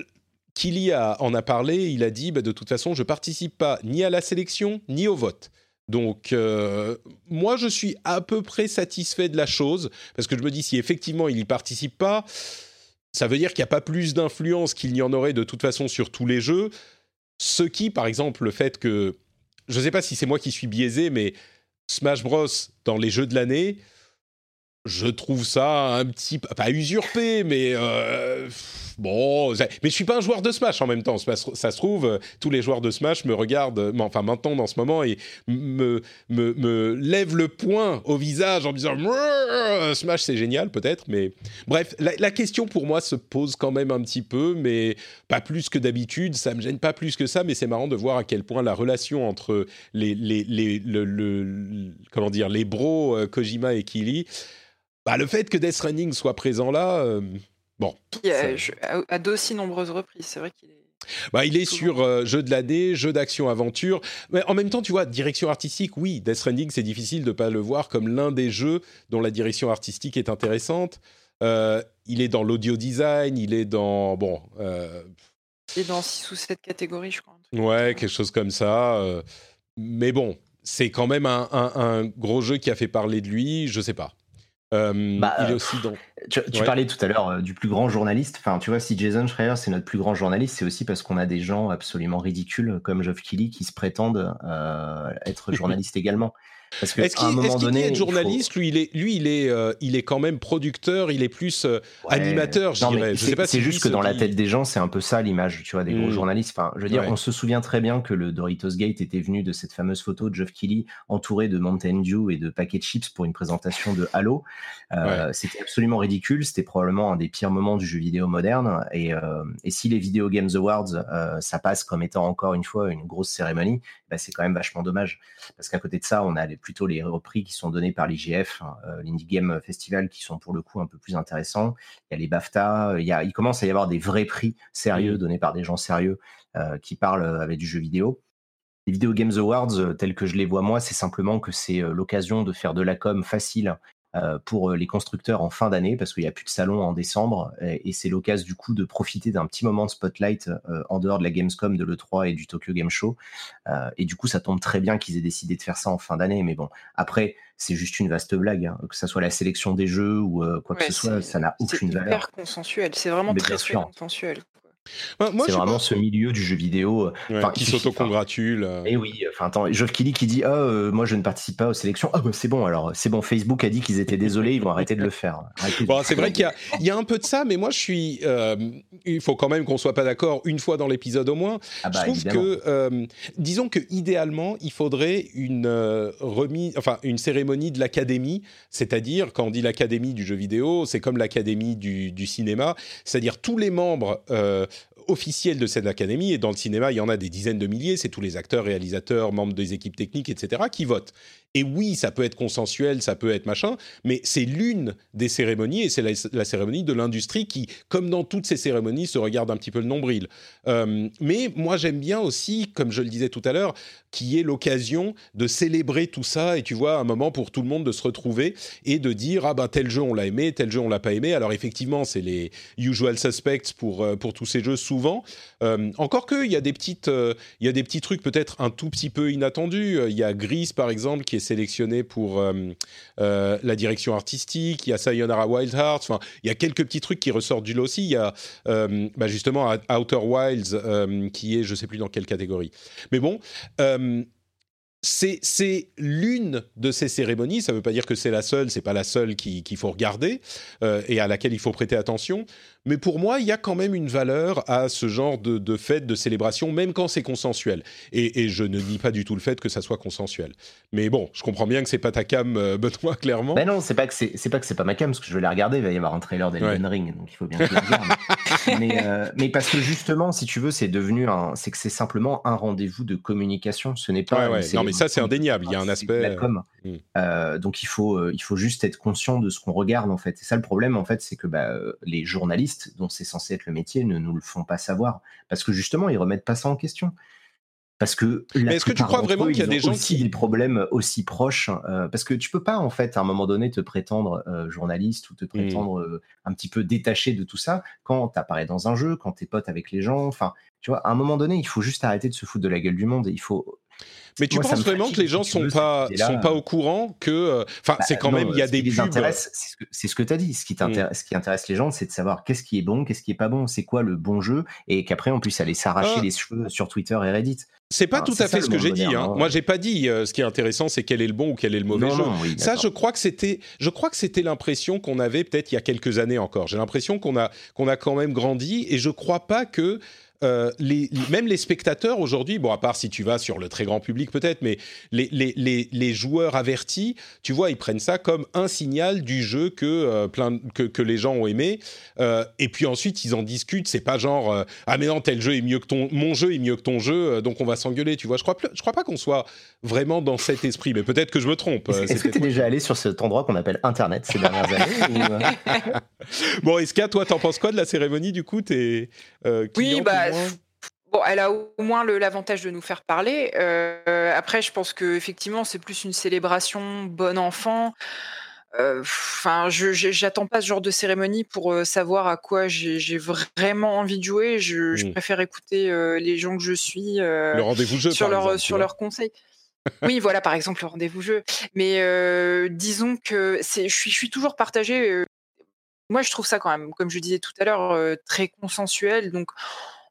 Keighley en a parlé. Il a dit bah, de toute façon, je participe pas ni à la sélection ni au vote. Donc, euh, moi, je suis à peu près satisfait de la chose parce que je me dis si effectivement il y participe pas, ça veut dire qu'il n'y a pas plus d'influence qu'il n'y en aurait de toute façon sur tous les jeux. Ce qui, par exemple, le fait que, je ne sais pas si c'est moi qui suis biaisé, mais Smash Bros dans les jeux de l'année, je trouve ça un petit, pas usurpé, mais euh, bon, mais je suis pas un joueur de Smash en même temps. Ça, se trouve, euh, tous les joueurs de Smash me regardent, euh, enfin maintenant dans ce moment, et me, me, me lèvent le poing au visage en disant Smash c'est génial peut-être, mais bref, la, question pour moi se pose quand même un petit peu, mais pas plus que d'habitude. Ça me gêne pas plus que ça, mais c'est marrant de voir à quel point la relation entre les, les, les le, comment dire, les bros Kojima et Kili, bah, le fait que Death Stranding soit présent là Bon. à d'aussi nombreuses reprises, c'est vrai qu'il est. Bah, il est sur euh, jeu de l'année, jeu d'action-aventure. Mais en même temps, tu vois, direction artistique, oui, Death Stranding, c'est difficile de ne pas le voir comme l'un des jeux dont la direction artistique est intéressante. Euh, il est dans l'audio design, il est dans. Bon. Euh, il est dans 6 ou 7 catégories, je crois. Ouais, quelque chose comme ça. mais bon, c'est quand même un, un, gros jeu qui a fait parler de lui, je sais pas. Euh, bah, il est aussi dans. Tu, parlais tout à l'heure euh, du plus grand journaliste. Enfin, tu vois, si Jason Schreier c'est notre plus grand journaliste, c'est aussi parce qu'on a des gens absolument ridicules comme Geoff Keighley qui se prétendent euh, être journalistes également. Est-ce qu'il est, est journaliste Lui, il est, lui, il est, euh, il est quand même producteur. Il est plus euh, animateur, je dirais. C'est juste que dans la tête des gens, c'est un peu ça l'image, tu vois, des gros hmm. journalistes. Enfin, je veux dire, on se souvient très bien que le Doritos Gate était venu de cette fameuse photo de Geoff Keighley entouré de Mountain Dew et de paquets de chips pour une présentation de Halo. Euh, c'était absolument ridicule. C'était probablement un des pires moments du jeu vidéo moderne. Et, et si les Video Games Awards, ça passe comme étant encore une fois une grosse cérémonie, bah, c'est quand même vachement dommage parce qu'à côté de ça, on a les plutôt les repris qui sont donnés par l'IGF, hein, euh, l'Indie Game Festival, qui sont pour le coup un peu plus intéressants. Il y a les BAFTA, il, y a, il commence à y avoir des vrais prix sérieux donnés par des gens sérieux euh, qui parlent avec du jeu vidéo. Les Video Games Awards, euh, tels que je les vois moi, c'est simplement que c'est l'occasion de faire de la com facile pour les constructeurs en fin d'année parce qu'il n'y a plus de salon en décembre et, c'est l'occasion du coup de profiter d'un petit moment de spotlight en dehors de la Gamescom, de l'E3 et du Tokyo Game Show. et du coup, ça tombe très bien qu'ils aient décidé de faire ça en fin d'année. Mais bon, après, c'est juste une vaste blague, hein. que ce soit la sélection des jeux ou quoi que ce soit, ça n'a aucune valeur. C'est hyper consensuel, c'est vraiment très, très consensuel c'est vraiment ce milieu du jeu vidéo euh, qui s'auto-congratule. Et eh oui, enfin attends, Geoff Kelly qui dit ah euh, moi je ne participe pas aux sélections. Ah bah c'est bon alors, c'est bon. Facebook a dit qu'ils étaient désolés, ils vont arrêter de le faire. Bon, c'est vrai qu'il y, y, a un peu de ça, mais moi je suis. Euh, il faut quand même qu'on soit pas d'accord une fois dans l'épisode au moins. Ah bah, je trouve que disons que idéalement il faudrait une remise, enfin une cérémonie de l'académie, c'est-à-dire quand on dit l'académie du jeu vidéo, c'est comme l'académie du, du, cinéma, c'est-à-dire tous les membres officielle de cette académie, et dans le cinéma, il y en a des dizaines de milliers, c'est tous les acteurs, réalisateurs, membres des équipes techniques, etc., qui votent. Et oui, ça peut être consensuel, ça peut être machin, mais c'est l'une des cérémonies, et c'est la, cérémonie de l'industrie qui, comme dans toutes ces cérémonies, se regarde un petit peu le nombril. Euh, mais moi, j'aime bien aussi, comme je le disais tout à l'heure, qui est l'occasion de célébrer tout ça, et tu vois, un moment pour tout le monde de se retrouver et de dire, ah ben tel jeu on l'a aimé, tel jeu on l'a pas aimé. Alors effectivement, c'est les usual suspects pour, euh, pour tous ces jeux souvent. Euh, encore que, il y a des y a des petits trucs peut-être un tout petit peu inattendus. Il y a Gris, par exemple, qui est sélectionné pour euh, euh, la direction artistique, il y a Sayonara Wild Hearts, enfin, il y a quelques petits trucs qui ressortent du lot aussi. Il y a euh, bah, justement Outer Wilds qui est, je sais plus dans quelle catégorie. Mais bon, c'est l'une de ces cérémonies. Ça ne veut pas dire que c'est la seule, c'est pas la seule qu'il faut regarder et à laquelle il faut prêter attention. Mais pour moi, il y a quand même une valeur à ce genre de, de fête, de célébration, même quand c'est consensuel. Et, je ne nie pas du tout le fait que ça soit consensuel. Mais bon, je comprends bien que c'est pas ta cam, euh, Benoît, clairement. Ben non, c'est pas que c'est pas que c'est pas ma cam, parce que je vais la regarder. Il va y avoir un trailer d'Elden Ring, donc il faut bien que je la regarde. mais, euh, mais, parce que justement, si tu veux, c'est devenu un, c'est que c'est simplement un rendez-vous de communication. Ce n'est pas. Ouais, ouais. Non, mais ça, c'est indéniable. Il y a un aspect. Com. Hmm. Euh, donc il faut, il faut juste être conscient de ce qu'on regarde en fait. Et ça, le problème en fait, c'est que bah, les journalistes dont c'est censé être le métier ne nous le font pas savoir. Parce que justement, ils remettent pas ça en question. Parce que mais est-ce que tu crois vraiment qu'il y a des gens aussi qui des problèmes aussi proches euh, Parce que tu peux pas en fait à un moment donné te prétendre euh, journaliste ou te prétendre mmh. euh, un petit peu détaché de tout ça quand tu apparais dans un jeu, quand tu es pote avec les gens. Enfin, tu vois, à un moment donné, il faut juste arrêter de se foutre de la gueule du monde. Il faut mais tu penses vraiment que les gens sont pas sont pas au courant que euh, enfin bah, c'est quand même il y a des pubs c'est ce que tu as dit ce qui mm. ce qui intéresse les gens c'est de savoir qu'est-ce qui est bon qu'est-ce qui est pas bon c'est quoi le bon jeu et qu'après en plus aller s'arracher ah. les cheveux sur Twitter et Reddit c'est pas tout à fait ce que j'ai dit. Hein. Moi, j'ai pas dit. Euh, ce qui est intéressant, c'est quel est le bon ou quel est le mauvais jeu. ça, je crois que c'était, je crois que c'était l'impression qu'on avait peut-être il y a quelques années encore. J'ai l'impression qu'on a qu'on a quand même grandi et je crois pas que euh, les, même les spectateurs aujourd'hui, bon, à part si tu vas sur le très grand public peut-être, mais les, les, les, joueurs avertis, tu vois, ils prennent ça comme un signal du jeu que, euh, plein, que, que, les gens ont aimé. Euh, et puis ensuite, ils en discutent. C'est pas genre, ah mais non, tel jeu est mieux que ton, mon jeu est mieux que ton jeu, donc on va s'engueuler, tu vois. Je crois, je crois pas qu'on soit vraiment dans cet esprit, mais peut-être que je me trompe. Est-ce que tu es déjà allé sur cet endroit qu'on appelle Internet ces dernières années Bon, Eska, toi, t'en penses quoi de la cérémonie du coup es, Oui, bah Bon, elle a au moins l'avantage de nous faire parler. Euh, après, je pense que effectivement, c'est plus une célébration bon enfant. Euh, enfin, j'attends pas ce genre de cérémonie pour euh, savoir à quoi j'ai vraiment envie de jouer. Je, mmh. préfère écouter les gens que je suis le rendez-vous jeu sur leur sur leurs conseils. oui, voilà, par exemple le rendez-vous jeu. Mais disons que c'est, je suis, je suis toujours partagée. moi, je trouve ça quand même, comme je disais tout à l'heure, très consensuel. Donc,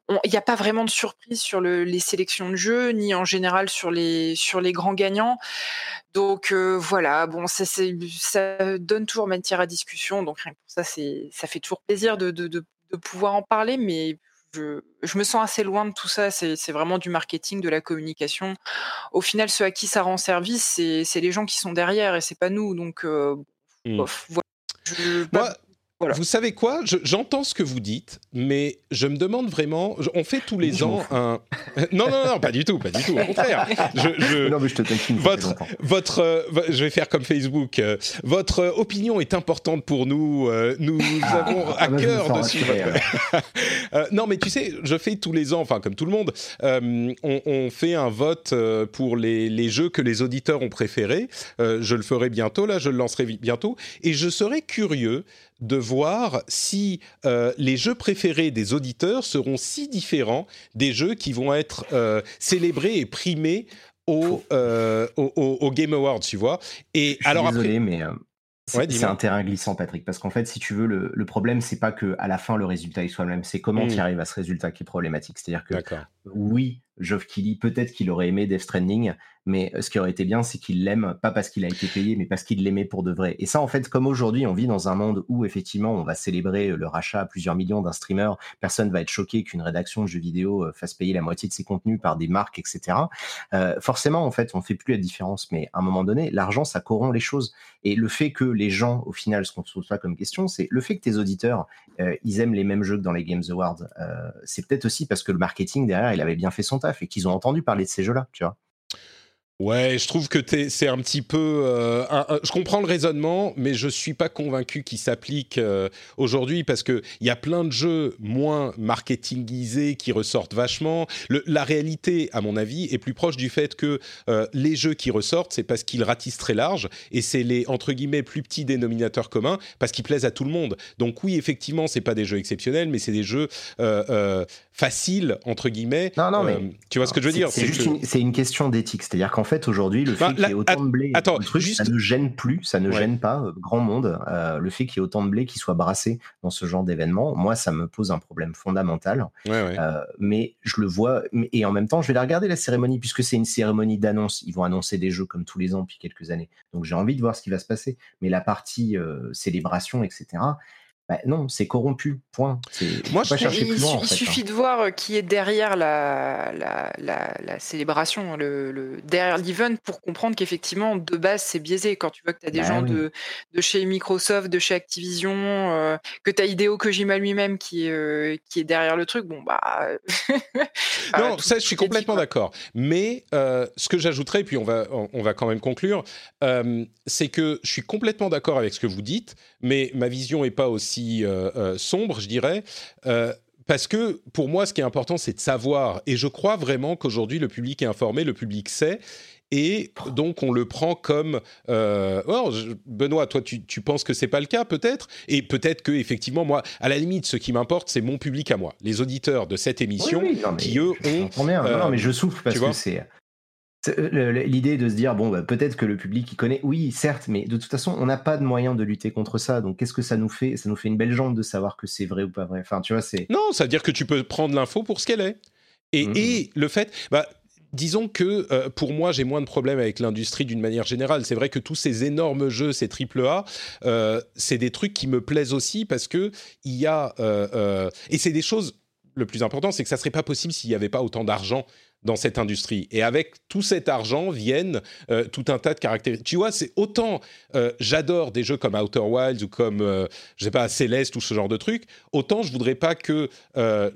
il n'y a pas vraiment de surprise sur les sélections de jeux, ni en général sur les, sur les grands gagnants. Donc euh, voilà, bon, ça, ça donne toujours matière à discussion. Donc rien que pour ça, ça fait toujours plaisir de, de, de, pouvoir en parler, mais je, je, me sens assez loin de tout ça. C'est vraiment du marketing, de la communication. Au final, ceux à qui ça rend service, c'est les gens qui sont derrière et c'est pas nous. Donc, euh, mmh. voilà. Vous savez quoi? J'entends ce que vous dites, mais je me demande vraiment. On fait tous les ans un. non, non, non, pas du tout, pas du tout. Au contraire. Je, Non, mais je te taquine. Votre, votre, euh, je vais faire comme Facebook. Euh, votre opinion est importante pour nous. Euh, nous ah, avons à ah, bah, cœur de suivre. non, mais tu sais, je fais tous les ans, enfin comme tout le monde, on, fait un vote pour les, les, jeux que les auditeurs ont préférés. je le ferai bientôt. Là, je le lancerai bientôt, et je serais curieux de voir si euh, les jeux préférés des auditeurs seront si différents des jeux qui vont être euh, célébrés et primés euh, au, au, Game Awards, tu vois. Et Je alors désolé, mais c'est un terrain glissant, Patrick, parce qu'en fait, si tu veux, le, le problème, c'est pas que à la fin le résultat il soit le même, c'est comment tu hmm. arrives à ce résultat qui est problématique. C'est-à-dire que oui, Geoff Keighley, peut-être qu'il aurait aimé Death Stranding, mais ce qui aurait été bien, c'est qu'il l'aime, pas parce qu'il a été payé, mais parce qu'il l'aimait pour de vrai. Et ça, en fait, comme aujourd'hui, on vit dans un monde où, effectivement, on va célébrer le rachat à plusieurs millions d'un streamer, personne va être choqué qu'une rédaction de jeux vidéo euh, fasse payer la moitié de ses contenus par des marques, etc. Euh, forcément, en fait, on fait plus la différence, mais à un moment donné, l'argent, ça corrompt les choses. Et le fait que les gens, au final, ce qu'on se pose comme question, c'est le fait que tes auditeurs, euh, ils aiment les mêmes jeux que dans les Games Awards, c'est peut-être aussi parce que le marketing derrière, il avait bien fait son taf et qu'ils ont entendu parler de ces jeux-là, tu vois. Ouais, je trouve que c'est un petit peu. Euh, je comprends le raisonnement, mais je suis pas convaincu qu'il s'applique euh, aujourd'hui parce que il y a plein de jeux moins marketingisés qui ressortent vachement. la réalité, à mon avis, est plus proche du fait que euh, les jeux qui ressortent, c'est parce qu'ils ratissent très large et c'est les entre guillemets plus petits dénominateurs communs parce qu'ils plaisent à tout le monde. Donc oui, effectivement, c'est pas des jeux exceptionnels, mais c'est des jeux faciles entre guillemets. Non, non, mais tu vois ce que je veux dire C'est juste une, une, question d'éthique, c'est-à-dire qu'en en fait, aujourd'hui, le fait qu'il y ait autant de blé, attends, ça ne gêne plus, ça ne gêne pas euh, grand monde. Euh, le fait qu'il y ait autant de blé qui soit brassé dans ce genre d'événement, moi, ça me pose un problème fondamental. Euh, mais je le vois, et en même temps, je vais la regarder la cérémonie, puisque c'est une cérémonie d'annonce. Ils vont annoncer des jeux comme tous les ans depuis quelques années. Donc j'ai envie de voir ce qui va se passer. Mais la partie célébration, etc., bah, non, c'est corrompu, point. Moi, je chercher il, il suffit hein. de voir euh, qui est derrière la, la, célébration, le, derrière l'event, pour comprendre qu'effectivement, de base, c'est biaisé. Quand tu vois que tu as des bah gens de, de, chez Microsoft, de chez Activision, euh, que tu as Hideo Kojima lui-même qui, euh, qui est derrière le truc, bon, bah. non, ça, je suis complètement d'accord. Mais ce que j'ajouterais, puis on va, on va quand même conclure, c'est que je suis complètement d'accord avec ce que vous dites, mais ma vision n'est pas aussi euh, euh, sombre, je dirais. Euh, parce que pour moi, ce qui est important, c'est de savoir. Et je crois vraiment qu'aujourd'hui, le public est informé, le public sait. Et donc, on le prend comme. Oh, Benoît, toi, tu, penses que c'est pas le cas, peut-être? Et peut-être que, effectivement, moi, à la limite, ce qui m'importe, c'est mon public à moi, les auditeurs de cette émission, qui eux ont. non, mais je souffle parce que c'est euh, l'idée de se dire, bon, bah, peut-être que le public y connaît, oui, certes, mais de toute façon, on n'a pas de moyen de lutter contre ça. Donc, qu'est-ce que ça nous fait? Ça nous fait une belle jambe de savoir que c'est vrai ou pas vrai. Enfin, tu vois, c'est. Non, ça veut dire que tu peux prendre l'info pour ce qu'elle est. Et, mmh. et, le fait. Bah, disons que euh, pour moi, j'ai moins de problèmes avec l'industrie d'une manière générale. C'est vrai que tous ces énormes jeux, ces triple A, euh, c'est des trucs qui me plaisent aussi parce que il y a et c'est des choses. Le plus important, c'est que ça serait pas possible s'il n'y avait pas autant d'argent dans cette industrie. Et avec tout cet argent viennent euh, tout un tas de caractéristiques. Tu vois, c'est autant euh, j'adore des jeux comme Outer Wilds ou comme, euh, je sais pas, Céleste ou ce genre de trucs, autant je voudrais pas que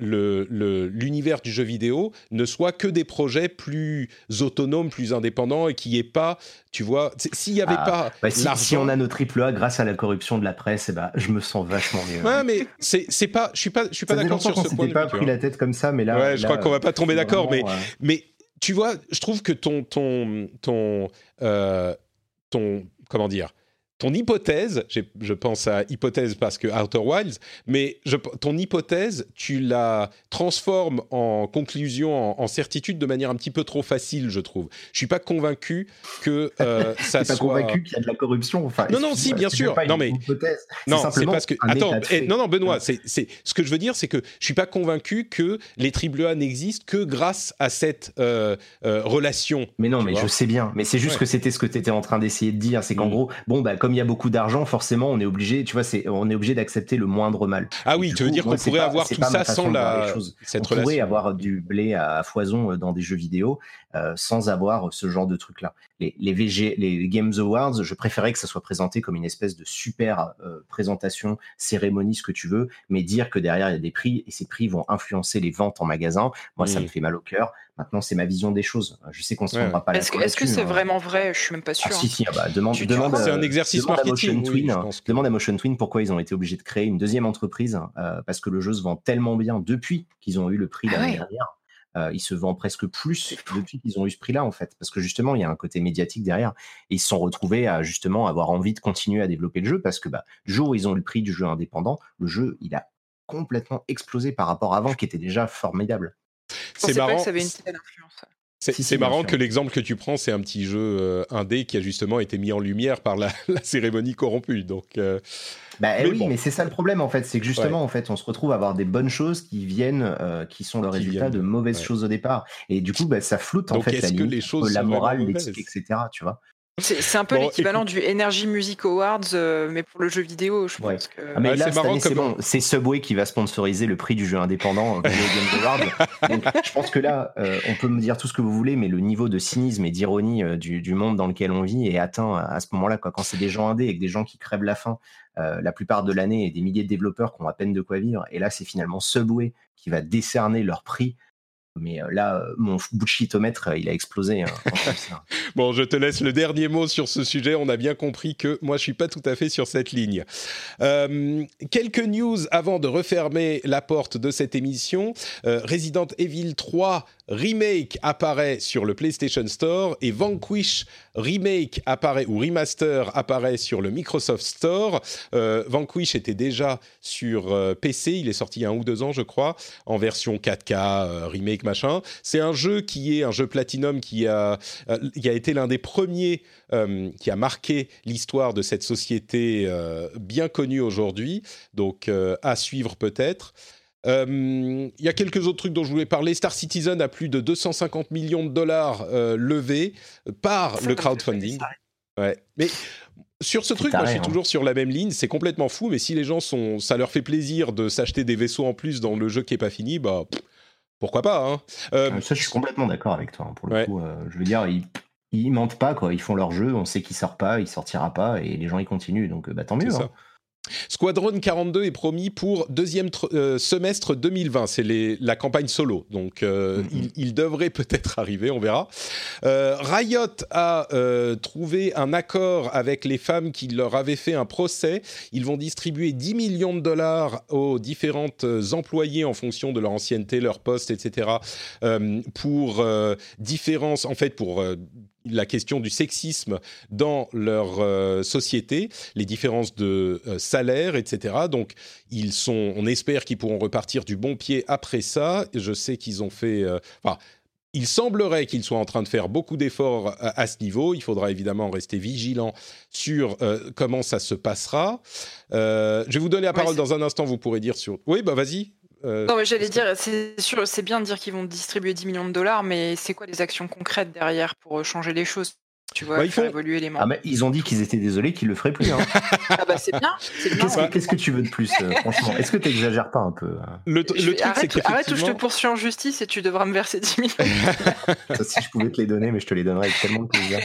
l'univers le, du jeu vidéo ne soit que des projets plus autonomes, plus indépendants et qui n'y ait pas tu vois, s'il n'y avait ah, pas bah si, on a nos triple A grâce à la corruption de la presse, eh ben, je me sens vachement mieux. Ouais, mais c'est pas, je suis pas, je suis pas d'accord sur ce point. pas pris la tête comme ça, mais là. Ouais, je crois qu'on va pas tomber d'accord, mais, mais tu vois, je trouve que ton, ton, ton, euh, comment dire, ton hypothèse, je pense à hypothèse parce que Outer Wilds, mais je, ton hypothèse, tu la transformes en conclusion, en, certitude de manière un petit peu trop facile, je trouve. Je suis pas convaincu que euh, ça soit. pas convaincu qu'il y a de la corruption. Enfin, non, non, si, bien sûr. non, mais non, c'est parce que attends, eh, non, non, Benoît, c'est ce que je veux dire, c'est que je suis pas convaincu que les triple A n'existent que grâce à cette euh, euh, relation. Mais non, mais je sais bien. Mais c'est juste que c'était ce que tu étais en train d'essayer de dire, c'est qu'en mm. gros, bon, bah comme il y a beaucoup d'argent, forcément, on est obligé, tu vois, c'est, on est obligé d'accepter le moindre mal. Ah oui, tu veux dire qu'on pourrait avoir tout ça sans la, cette on pourrait avoir du blé à foison euh, dans des jeux vidéo euh, sans avoir ce genre de truc-là. les, les, VG, les Games Awards, je préférais que ça soit présenté comme une espèce de super présentation, cérémonie, ce que tu veux, mais dire que derrière il y a des prix et ces prix vont influencer les ventes en magasin, moi ça mmh. me fait mal au cœur. Maintenant, c'est ma vision des choses. Je sais qu'on se rendra pas Est-ce que est-ce que c'est hein. vraiment vrai? Je suis même pas sûr. Ah, si, si, ah bah, demande, demande, c'est un exercice demande marketing. À Motion Twin, Demande à Motion Twin pourquoi ils ont été obligés de créer une deuxième entreprise euh, parce que le jeu se vend tellement bien depuis qu'ils ont eu le prix ah l'année dernière. Euh, il se vend presque plus depuis qu'ils ont eu ce prix-là, en fait. Parce que justement, il y a un côté médiatique derrière. Et ils se sont retrouvés à justement avoir envie de continuer à développer le jeu parce que bah, du jour où ils ont eu le prix du jeu indépendant, le jeu, il a complètement explosé par rapport à avant, qui était déjà formidable. C'est marrant. Pas que ça avait une telle influence. C'est marrant que l'exemple que tu prends, c'est un petit jeu euh, indé qui a justement été mis en lumière par la, cérémonie corrompue. Donc, euh, bah mais oui, mais c'est ça le problème en fait, c'est que justement en fait, on se retrouve à avoir des bonnes choses qui viennent, euh, qui sont le résultat de mauvaises choses au départ, et du coup, bah, ça floute en fait la, que les choses la morale, l'éthique, etc. Tu vois c'est un peu l'équivalent du Energy Music Awards, euh, mais pour le jeu vidéo, je pense que. Ah, mais là, c'est bon. C'est Subway qui va sponsoriser le prix du jeu indépendant euh, Game Awards. Donc, je pense que là, euh, on peut me dire tout ce que vous voulez, mais le niveau de cynisme et d'ironie du, du, monde dans lequel on vit est atteint à ce moment-là. Quand c'est des gens indés et que des gens qui crèvent la faim la plupart de l'année et des milliers de développeurs qui ont à peine de quoi vivre, et là, c'est finalement Subway qui va décerner leur prix mais euh, là, euh, mon bullshitomètre, euh, il a explosé. Hein, bon, je te laisse le dernier mot sur ce sujet. On a bien compris que moi, je suis pas tout à fait sur cette ligne. quelques news avant de refermer la porte de cette émission. Resident Evil 3 Remake apparaît sur le PlayStation Store et Vanquish Remake apparaît ou Remaster apparaît sur le Microsoft Store. Vanquish était déjà sur PC, il est sorti il y a un ou deux ans je crois, en version 4K, euh, remake machin. C'est un jeu qui est un jeu Platinum qui a, qui a été l'un des premiers qui a marqué l'histoire de cette société bien connue aujourd'hui, donc à suivre peut-être. Euh, il y a quelques autres trucs dont je voulais parler. Star Citizen a plus de 250 millions de dollars euh, levés par le crowdfunding. Ouais. Mais sur ce truc, moi, je suis hein. toujours sur la même ligne. C'est complètement fou, mais si les gens sont, ça leur fait plaisir de s'acheter des vaisseaux en plus dans le jeu qui est pas fini, bah pourquoi pas. Hein. Euh, ah, ça, je suis complètement d'accord avec toi. Hein, pour le coup, je veux dire, ils, ils mentent pas quoi. Ils font leur jeu. On sait qu'il sort pas, il sortira pas, et les gens ils continuent. Donc, bah tant mieux. Squadron 42 est promis pour deuxième euh, semestre 2020. C'est la campagne solo, donc euh, mhm. il, devrait peut-être arriver, on verra. Euh, Riot a trouvé un accord avec les femmes qui leur avaient fait un procès. Ils vont distribuer 10 millions de dollars aux différentes employés en fonction de leur ancienneté, leur poste, etc. pour différence, en fait, pour la question du sexisme dans leur euh, société, les différences de euh, salaire, etc. Donc, ils sont, on espère qu'ils pourront repartir du bon pied après ça. Je sais qu'ils ont fait, euh, enfin, il semblerait qu'ils soient en train de faire beaucoup d'efforts à, ce niveau. Il faudra évidemment rester vigilant sur comment ça se passera. je vais vous donner la parole dans un instant. Vous pourrez dire sur. Oui, bah vas-y. Non, mais j'allais dire, c'est sûr, c'est bien de dire qu'ils vont distribuer 10 millions de dollars, mais c'est quoi les actions concrètes derrière pour changer les choses? Tu vois, bah, faire évoluer les membres. Ah, mais ils ont dit qu'ils étaient désolés, qu'ils le feraient plus. Hein. ah bah c'est bien. Qu'est-ce que, tu veux de plus, euh, franchement? Est-ce que tu exagères pas un peu hein? Le, truc, c'est que arrête ou je te poursuis en justice et tu devras me verser 10 000. si je pouvais te les donner, mais je te les donnerais avec tellement de plaisir.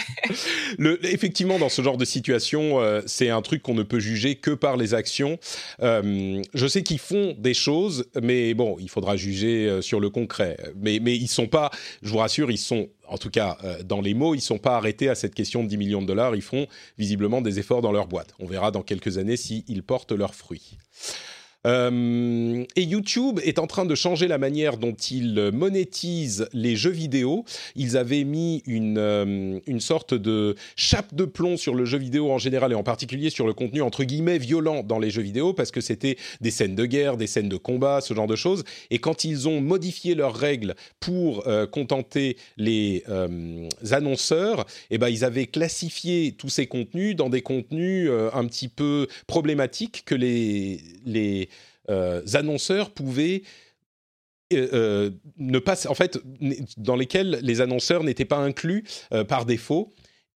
Le, effectivement, dans ce genre de situation, euh, c'est un truc qu'on ne peut juger que par les actions. Euh, je sais qu'ils font des choses, mais bon, il faudra juger sur le concret. Mais, mais ils sont pas, je vous rassure, ils sont en tout cas euh, dans les mots, ils ne sont pas arrêtés à cette question de 10 millions de dollars, ils font visiblement des efforts dans leur boîte. On verra dans quelques années s'ils portent leurs fruits. Euh, et YouTube est en train de changer la manière dont il monétise les jeux vidéo. Ils avaient mis une, euh, une sorte de chape de plomb sur le jeu vidéo en général et en particulier sur le contenu entre guillemets violent dans les jeux vidéo parce que c'était des scènes de guerre, des scènes de combat, ce genre de choses. Et quand ils ont modifié leurs règles pour euh, contenter les annonceurs, eh ben, ils avaient classifié tous ces contenus dans des contenus un petit peu problématiques que les, les annonceurs pouvaient euh, euh, ne pas, en fait, dans lesquels les annonceurs n'étaient pas inclus par défaut.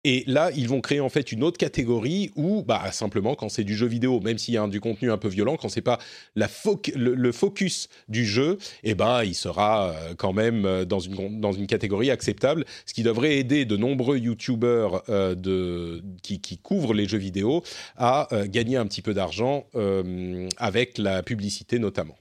Et là, ils vont créer en fait une autre catégorie où, bah, simplement, quand c'est du jeu vidéo, même s'il y a du contenu un peu violent, quand c'est pas le, focus du jeu, eh ben, il sera euh, quand même euh, dans une, catégorie acceptable, ce qui devrait aider de nombreux YouTubers euh, de, qui, couvrent les jeux vidéo à gagner un petit peu d'argent avec la publicité notamment.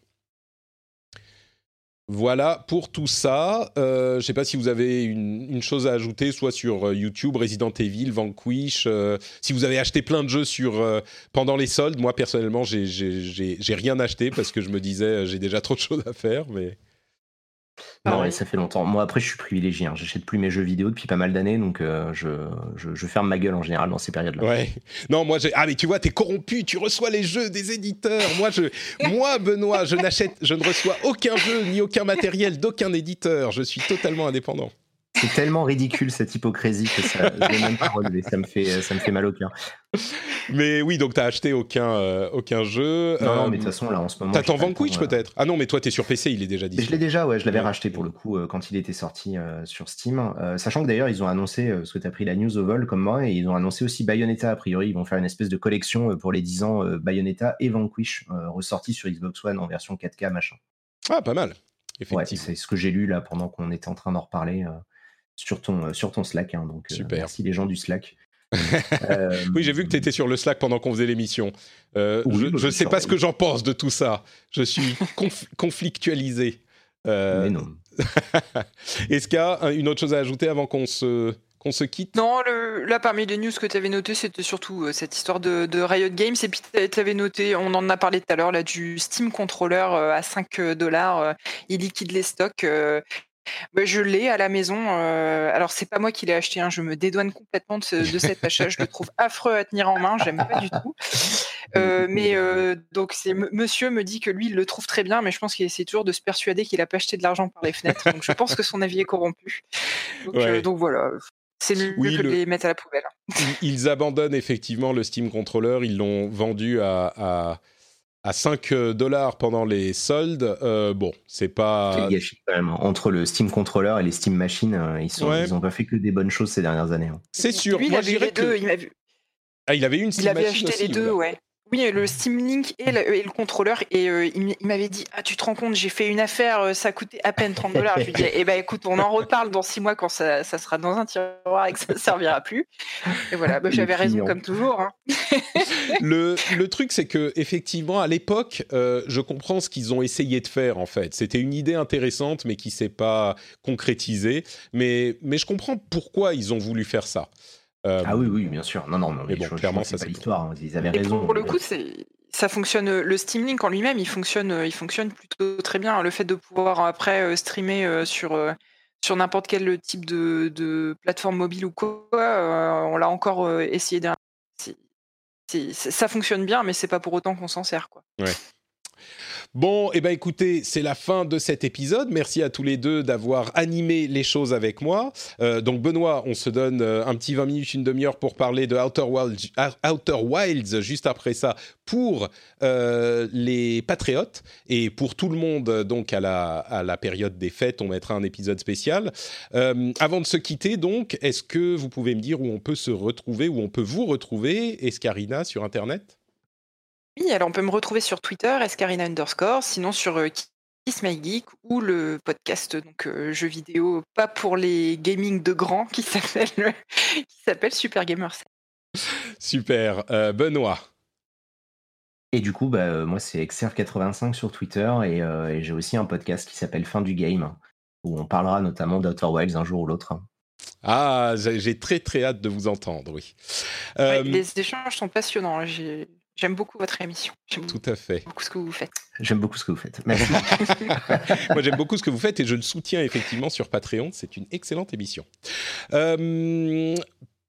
Voilà pour tout ça. Euh, je ne sais pas si vous avez une, chose à ajouter, soit sur euh, YouTube, Resident Evil, Vanquish. Euh, si vous avez acheté plein de jeux sur pendant les soldes, moi personnellement, j'ai rien acheté parce que je me disais j'ai déjà trop de choses à faire. Mais non, ça fait longtemps. Moi, après, je suis privilégié. Hein. J'achète plus mes jeux vidéo depuis pas mal d'années, donc euh, je, je, ferme ma gueule en général dans ces périodes-là. Ouais. Non, moi, ah, mais tu vois, t'es corrompu. Tu reçois les jeux des éditeurs. Moi, je, moi, Benoît, je n'achète, je ne reçois aucun jeu ni aucun matériel d'aucun éditeur. Je suis totalement indépendant. C'est tellement ridicule cette hypocrisie que ça, même pas. Ça me fait, ça me fait mal au cœur. Mais oui, donc t'as acheté aucun, euh, aucun jeu. Non, non, mais de toute façon là en ce moment. T'attends Vanquish peut-être? Ah non, mais toi t'es sur PC, il est déjà dit. Je l'ai déjà, ouais, je l'avais racheté pour le coup euh, quand il était sorti euh, sur Steam. sachant que d'ailleurs ils ont annoncé, parce que t'as pris la news au vol comme moi, et ils ont annoncé aussi Bayonetta a priori. Ils vont faire une espèce de collection pour les 10 ans Bayonetta et Vanquish ressortis sur Xbox One en version 4K machin. Ah, pas mal. Ouais, c'est ce que j'ai lu là pendant qu'on était en train d'en reparler sur ton, euh, sur ton Slack. Hein, donc, euh, Super. merci les gens du Slack. oui, j'ai vu que tu étais sur le Slack pendant qu'on faisait l'émission. Euh, je ne sais pas ce que j'en pense de tout ça. Je suis conflictualisé. Mais non. Est-ce qu'il y a une autre chose à ajouter avant qu'on se, qu'on se quitte? Non, là parmi les news que tu avais noté, c'était surtout cette histoire de, Riot Games. Et puis tu avais noté, on en a parlé tout à l'heure, là, du Steam Controller à 5 dollars. il liquide les stocks. Bah, je l'ai à la maison. Euh, alors c'est pas moi qui l'ai acheté, hein, je me dédouane complètement de, cet achat. Je le trouve affreux à tenir en main, j'aime pas du tout. Euh, mais euh, donc c'est Monsieur me dit que lui il le trouve très bien, mais je pense qu'il essaie toujours de se persuader qu'il a pas acheté de l'argent par les fenêtres. Donc je pense que son avis est corrompu. Donc, voilà. C'est mieux que de les mettre à la poubelle. Ils abandonnent effectivement le Steam Controller. Ils l'ont vendu à à 5 euh, dollars pendant les soldes, euh, bon, c'est pas. gâchis quand même. Entre le Steam Controller et les Steam Machines, euh, ils, sont, ils ont pas fait que des bonnes choses ces dernières années. Hein. C'est sûr. Moi, il avait deux. Il Ah, il avait une Steam Il avait acheté les deux, ouais. Oui, le Steam Link et le, contrôleur. Et euh, il m'avait dit Ah, tu te rends compte, j'ai fait une affaire, euh, ça coûtait à peine 30 dollars. Je lui disais Eh ben écoute, on en reparle dans six mois quand ça, sera dans un tiroir et que ça ne servira plus. Et voilà, bah, j'avais raison comme toujours. Hein. le, le, truc, c'est que effectivement, à l'époque, euh, je comprends ce qu'ils ont essayé de faire en fait. C'était une idée intéressante, mais qui s'est pas concrétisée. Mais, mais je comprends pourquoi ils ont voulu faire ça. Euh, ah oui, oui, bien sûr. Non, non, mais, bon, clairement, ça c'est l'histoire. Hein. Ils avaient raison. Pour le coup, c'est ça fonctionne. Le Steam Link en lui-même, il fonctionne, il fonctionne plutôt très bien. Le fait de pouvoir après euh, streamer euh, sur sur n'importe quel type de, de, plateforme mobile ou quoi, on l'a encore essayé. Ça fonctionne bien, mais c'est pas pour autant qu'on s'en sert, quoi. Ouais. Bon, eh ben écoutez, c'est la fin de cet épisode. Merci à tous les deux d'avoir animé les choses avec moi. Euh, donc Benoît, on se donne euh, un petit 20 minutes, une demi-heure pour parler de Outer Wilds, Outer Wilds juste après ça pour euh, les patriotes et pour tout le monde donc à la, à la période des fêtes, on mettra un épisode spécial. avant de se quitter donc, est-ce que vous pouvez me dire où on peut se retrouver, où on peut vous retrouver, Escarina, sur Internet? Oui, alors on peut me retrouver sur Twitter, escarina underscore, sinon sur euh, Kiss My Geek ou le podcast donc euh, jeux vidéo pas pour les gaming de grands qui s'appelle qui s'appelle Super Gamer Super, euh, Benoît. Et du coup, bah, moi c'est XR85 sur Twitter et, j'ai aussi un podcast qui s'appelle Fin du Game où on parlera notamment d'Outer Wilds un jour ou l'autre. Ah, j'ai très très hâte de vous entendre, oui. les échanges sont passionnants. J'ai J'aime beaucoup votre émission. Tout à fait. beaucoup ce que vous faites. J'aime beaucoup ce que vous faites. Merci. Moi, j'aime beaucoup ce que vous faites et je le soutiens effectivement sur Patreon. C'est une excellente émission. Euh,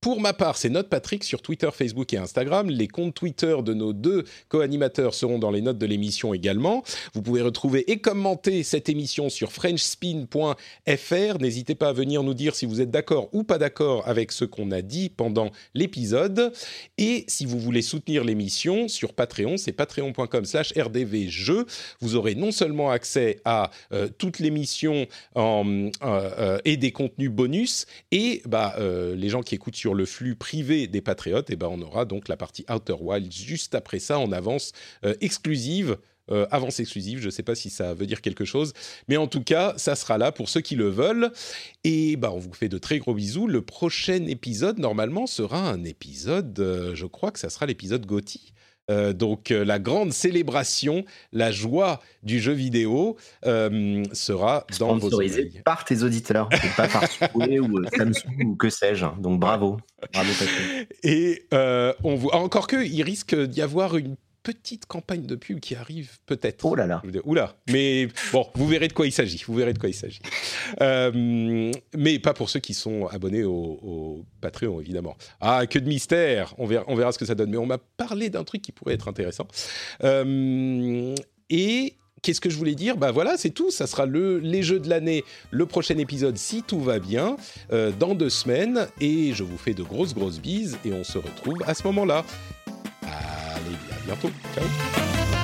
pour ma part, c'est Note Patrick sur Twitter, Facebook et Instagram. Les comptes Twitter de nos deux co-animateurs seront dans les notes de l'émission également. Vous pouvez retrouver et commenter cette émission sur frenchspin.fr. N'hésitez pas à venir nous dire si vous êtes d'accord ou pas d'accord avec ce qu'on a dit pendant l'épisode. Et si vous voulez soutenir l'émission sur Patreon, c'est patreon.com slash rdvjeux. Vous aurez non seulement accès à euh, toute l'émission euh, euh, et des contenus bonus, et bah, les gens qui écoutent sur le flux privé des patriotes, et eh ben on aura donc la partie Outer Wild juste après ça en avance exclusive euh, avance exclusive. Je ne sais pas si ça veut dire quelque chose, mais en tout cas, ça sera là pour ceux qui le veulent. Et bah, on vous fait de très gros bisous. Le prochain épisode, normalement, sera un épisode, euh, je crois que ça sera l'épisode Gotti. Euh, donc la grande célébration, la joie du jeu vidéo sera dans vos oreilles. par tes auditeurs, pas par Soué ou Samsung ou que sais-je. Donc bravo, bravo Et on voit encore que il risque d'y avoir une petite campagne de pub qui arrive peut-être. Oh là là. Oula. Mais bon, vous verrez de quoi il s'agit. Vous verrez de quoi il s'agit. Euh, mais pas pour ceux qui sont abonnés au, Patreon, évidemment. Ah, que de mystère. On verra, on verra ce que ça donne. Mais on m'a parlé d'un truc qui pourrait être intéressant. Euh, et qu'est-ce que je voulais dire? Bah voilà, c'est tout. Ça sera le, les jeux de l'année, le prochain épisode, si tout va bien, euh, dans deux semaines. Et je vous fais de grosses, grosses bises. Et on se retrouve à ce moment-là bientôt. Ciao